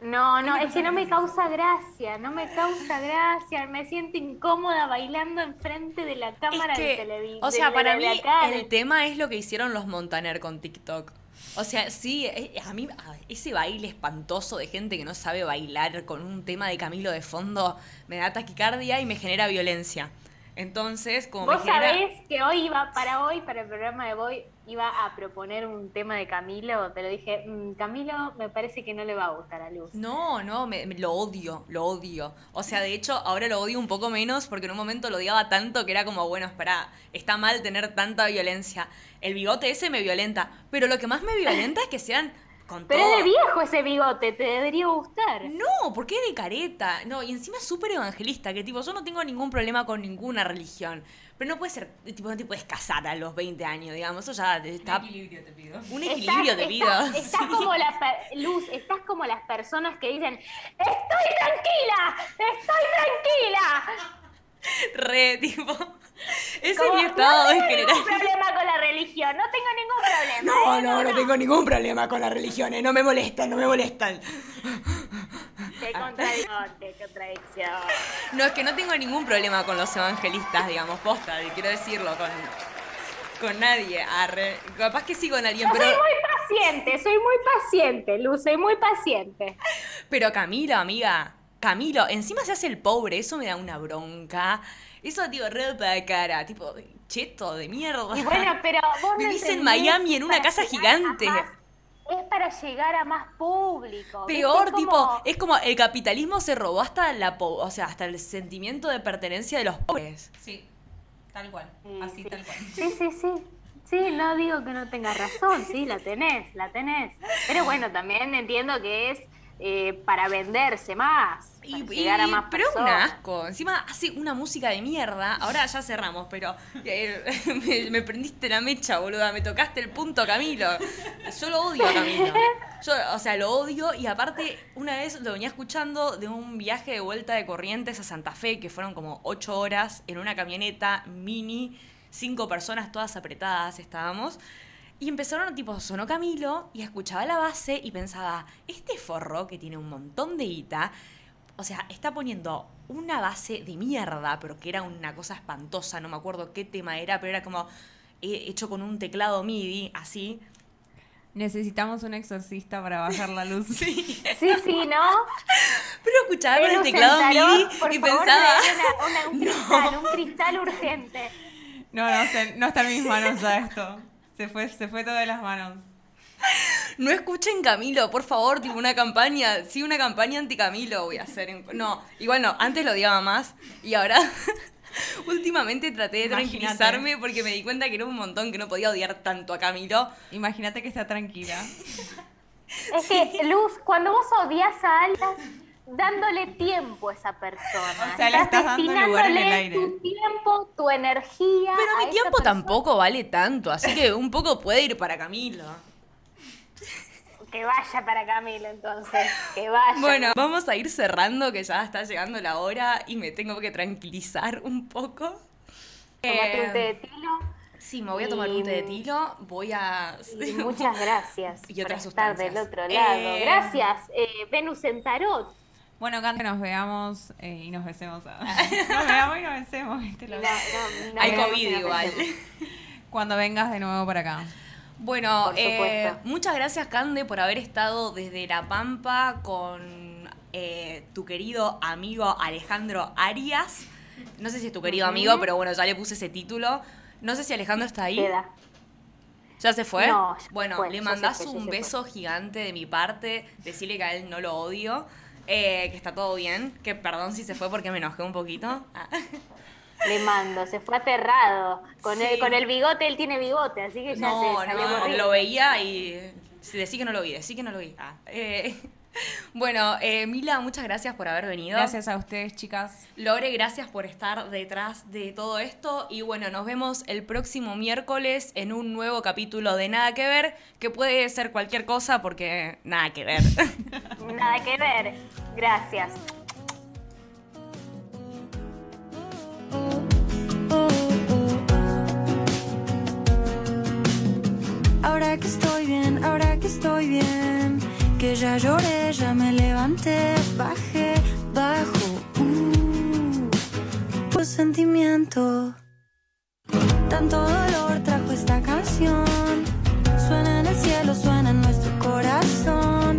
Speaker 5: No, no, es que no me causa gracia, no me causa gracia, me siento incómoda bailando enfrente de la cámara
Speaker 3: Es
Speaker 5: de televisión.
Speaker 3: o sea, para mí el tema es lo que hicieron los Montaner con TikTok. O sea, sí, eh, a mí ese baile espantoso de gente que no sabe bailar con un tema de Camilo de fondo me da taquicardia y me genera violencia. Entonces, como
Speaker 5: Vos
Speaker 3: genera...
Speaker 5: sabés que hoy iba, para hoy, para el programa de hoy, iba a proponer un tema de Camilo, pero dije, "Mm, Camilo me parece que no le va a gustar a Luz.
Speaker 3: No, no, me, me- lo odio, lo odio. O sea, de hecho, ahora lo odio un poco menos porque en un momento lo odiaba tanto que era como, bueno, espera, está mal tener tanta violencia. El bigote ese me violenta, pero lo que más me violenta es que sean con
Speaker 5: Pero
Speaker 3: todo.
Speaker 5: es de viejo ese bigote, te debería gustar.
Speaker 3: No, porque es de careta. No, y encima es súper evangelista, que tipo, yo no tengo ningún problema con ninguna religión. Pero no puede ser, tipo, no te puedes casar a los 20 años, digamos. Eso ya está.
Speaker 4: Un equilibrio te pido.
Speaker 3: Un equilibrio
Speaker 5: Estás-
Speaker 3: de vida.
Speaker 5: Estás, estás como la Luz, estás como las personas que dicen, estoy tranquila, estoy tranquila.
Speaker 3: Re, tipo. Ese es mi estado
Speaker 5: no
Speaker 3: de
Speaker 5: tengo
Speaker 3: general.
Speaker 5: ningún problema con la religión, no tengo ningún problema.
Speaker 3: No,
Speaker 5: ¿eh?
Speaker 3: no, no tengo ningún problema con las religiones. No me molestan, no me molestan.
Speaker 5: Qué contradicción, qué contradicción.
Speaker 3: No, es que no tengo ningún problema con los evangelistas, digamos, posta, y quiero decirlo, con, con nadie. Arre. Capaz que sí con alguien,
Speaker 5: Yo
Speaker 3: pero,
Speaker 5: soy muy paciente, soy muy paciente, Luz, soy muy paciente.
Speaker 3: pero Camilo, amiga, Camilo, encima se hace el pobre, eso me da una bronca. Eso, tío, re para cara, tipo, cheto de mierda.
Speaker 5: Y bueno, pero vos no
Speaker 3: Vivís en Miami en una casa gigante.
Speaker 5: más- es para llegar a más público. ¿viste?
Speaker 3: Peor,
Speaker 5: Es como-
Speaker 3: tipo, es como el capitalismo se robó hasta la po- o sea, hasta el sentimiento de pertenencia de los pobres.
Speaker 4: Sí, tal cual.
Speaker 5: Sí,
Speaker 4: Así
Speaker 5: sí.
Speaker 4: tal cual.
Speaker 5: Sí, sí, sí. Sí, no digo que no tengas razón, sí, la tenés, la tenés. Pero bueno, también entiendo que es eh, para venderse más,
Speaker 3: Y,
Speaker 5: para
Speaker 3: y-
Speaker 5: llegar a más
Speaker 3: pero es un asco. Encima hace una música de mierda. Ahora ya cerramos, pero eh, me, me prendiste la mecha, boluda. Me tocaste el punto, Camilo. Yo lo odio a Camilo. Yo, o sea, lo odio y aparte una vez lo venía escuchando de un viaje de vuelta de Corrientes a Santa Fe, que fueron como ocho horas en una camioneta mini, cinco personas todas apretadas estábamos. Y empezaron, tipo, sonó Camilo y escuchaba la base y pensaba, este forro que tiene un montón de guita, o sea, está poniendo una base de mierda, pero que era una cosa espantosa, no me acuerdo qué tema era, pero era como eh, hecho con un teclado MIDI, así.
Speaker 4: Necesitamos un exorcista para bajar la luz.
Speaker 3: Sí.
Speaker 5: Sí, sí, ¿no?
Speaker 3: Pero escuchaba con el teclado
Speaker 5: tarot,
Speaker 3: MIDI
Speaker 5: por
Speaker 3: y
Speaker 5: favor,
Speaker 3: pensaba,
Speaker 5: una- una- un cristal, un cristal urgente.
Speaker 4: No, no, no está en mis manos ya esto. Se fue, se fue todo de las manos.
Speaker 3: no escuchen Camilo, por favor, tipo una campaña, sí, una campaña anti Camilo voy a hacer. en- no, igual no, antes lo odiaba más y ahora últimamente traté de
Speaker 4: Imagínate.
Speaker 3: tranquilizarme porque me di cuenta que era un montón que no podía odiar tanto a Camilo.
Speaker 4: Imagínate que está tranquila.
Speaker 5: Es que, Luz, cuando vos odias a alguien, dándole tiempo a esa persona.
Speaker 4: O sea, le estás dando lugar en el aire.
Speaker 5: Tu tiempo, tu energía.
Speaker 3: Pero mi tiempo tampoco vale tanto, así que un poco puede ir para Camilo.
Speaker 5: Que vaya para Camilo, entonces. Que vaya.
Speaker 3: Bueno, vamos a ir cerrando que ya está llegando la hora y me tengo que tranquilizar un poco.
Speaker 5: Tómate un
Speaker 3: Eh,
Speaker 5: té de tilo.
Speaker 3: Sí, me voy a tomar un té de tilo, voy a...
Speaker 5: Y muchas gracias
Speaker 3: Y
Speaker 5: por
Speaker 3: otras
Speaker 5: estar del otro lado.
Speaker 3: Eh,
Speaker 5: Gracias, eh, Venus en Tarot.
Speaker 4: Bueno, Cante, nos veamos eh, y nos besemos. ah. Nos veamos y nos besemos. ¿viste?
Speaker 5: No,
Speaker 4: Lo-
Speaker 5: no, no
Speaker 3: Hay COVID igual.
Speaker 4: Cuando vengas de nuevo para acá.
Speaker 3: Bueno, eh, muchas gracias Cande por haber estado desde La Pampa con eh, tu querido amigo Alejandro Arias. No sé si es tu querido amigo, pero bueno, ya le puse ese título. No sé si Alejandro está ahí.
Speaker 5: Queda.
Speaker 3: ¿Ya se fue?
Speaker 5: No,
Speaker 3: bueno,
Speaker 5: fue,
Speaker 3: le mandás
Speaker 5: fue,
Speaker 3: un
Speaker 5: fue.
Speaker 3: beso gigante de mi parte. Decirle que a él no lo odio. Eh, que está todo bien. Que perdón si se fue porque me enojé un poquito. Ah.
Speaker 5: Le mando, se fue aterrado. Con,
Speaker 3: Sí.
Speaker 5: el, con el bigote, él tiene bigote, así que ya
Speaker 3: No,
Speaker 5: se salió
Speaker 3: no,
Speaker 5: corriendo.
Speaker 3: lo veía y decí que no lo vi, decí que no lo vi. Ah, eh, bueno, eh, Mila, muchas gracias por haber venido.
Speaker 4: Gracias a ustedes, chicas.
Speaker 3: Lore, gracias por estar detrás de todo esto. Y bueno, nos vemos el próximo miércoles en un nuevo capítulo de Nada que Ver, que puede ser cualquier cosa porque nada que ver.
Speaker 5: Nada que ver. Gracias.
Speaker 7: Ahora que estoy bien, ahora que estoy bien, ya lloré, ya me levanté, bajé, bajo, uh, por sentimiento. Tanto dolor trajo esta canción, suena en el cielo, suena en nuestro corazón.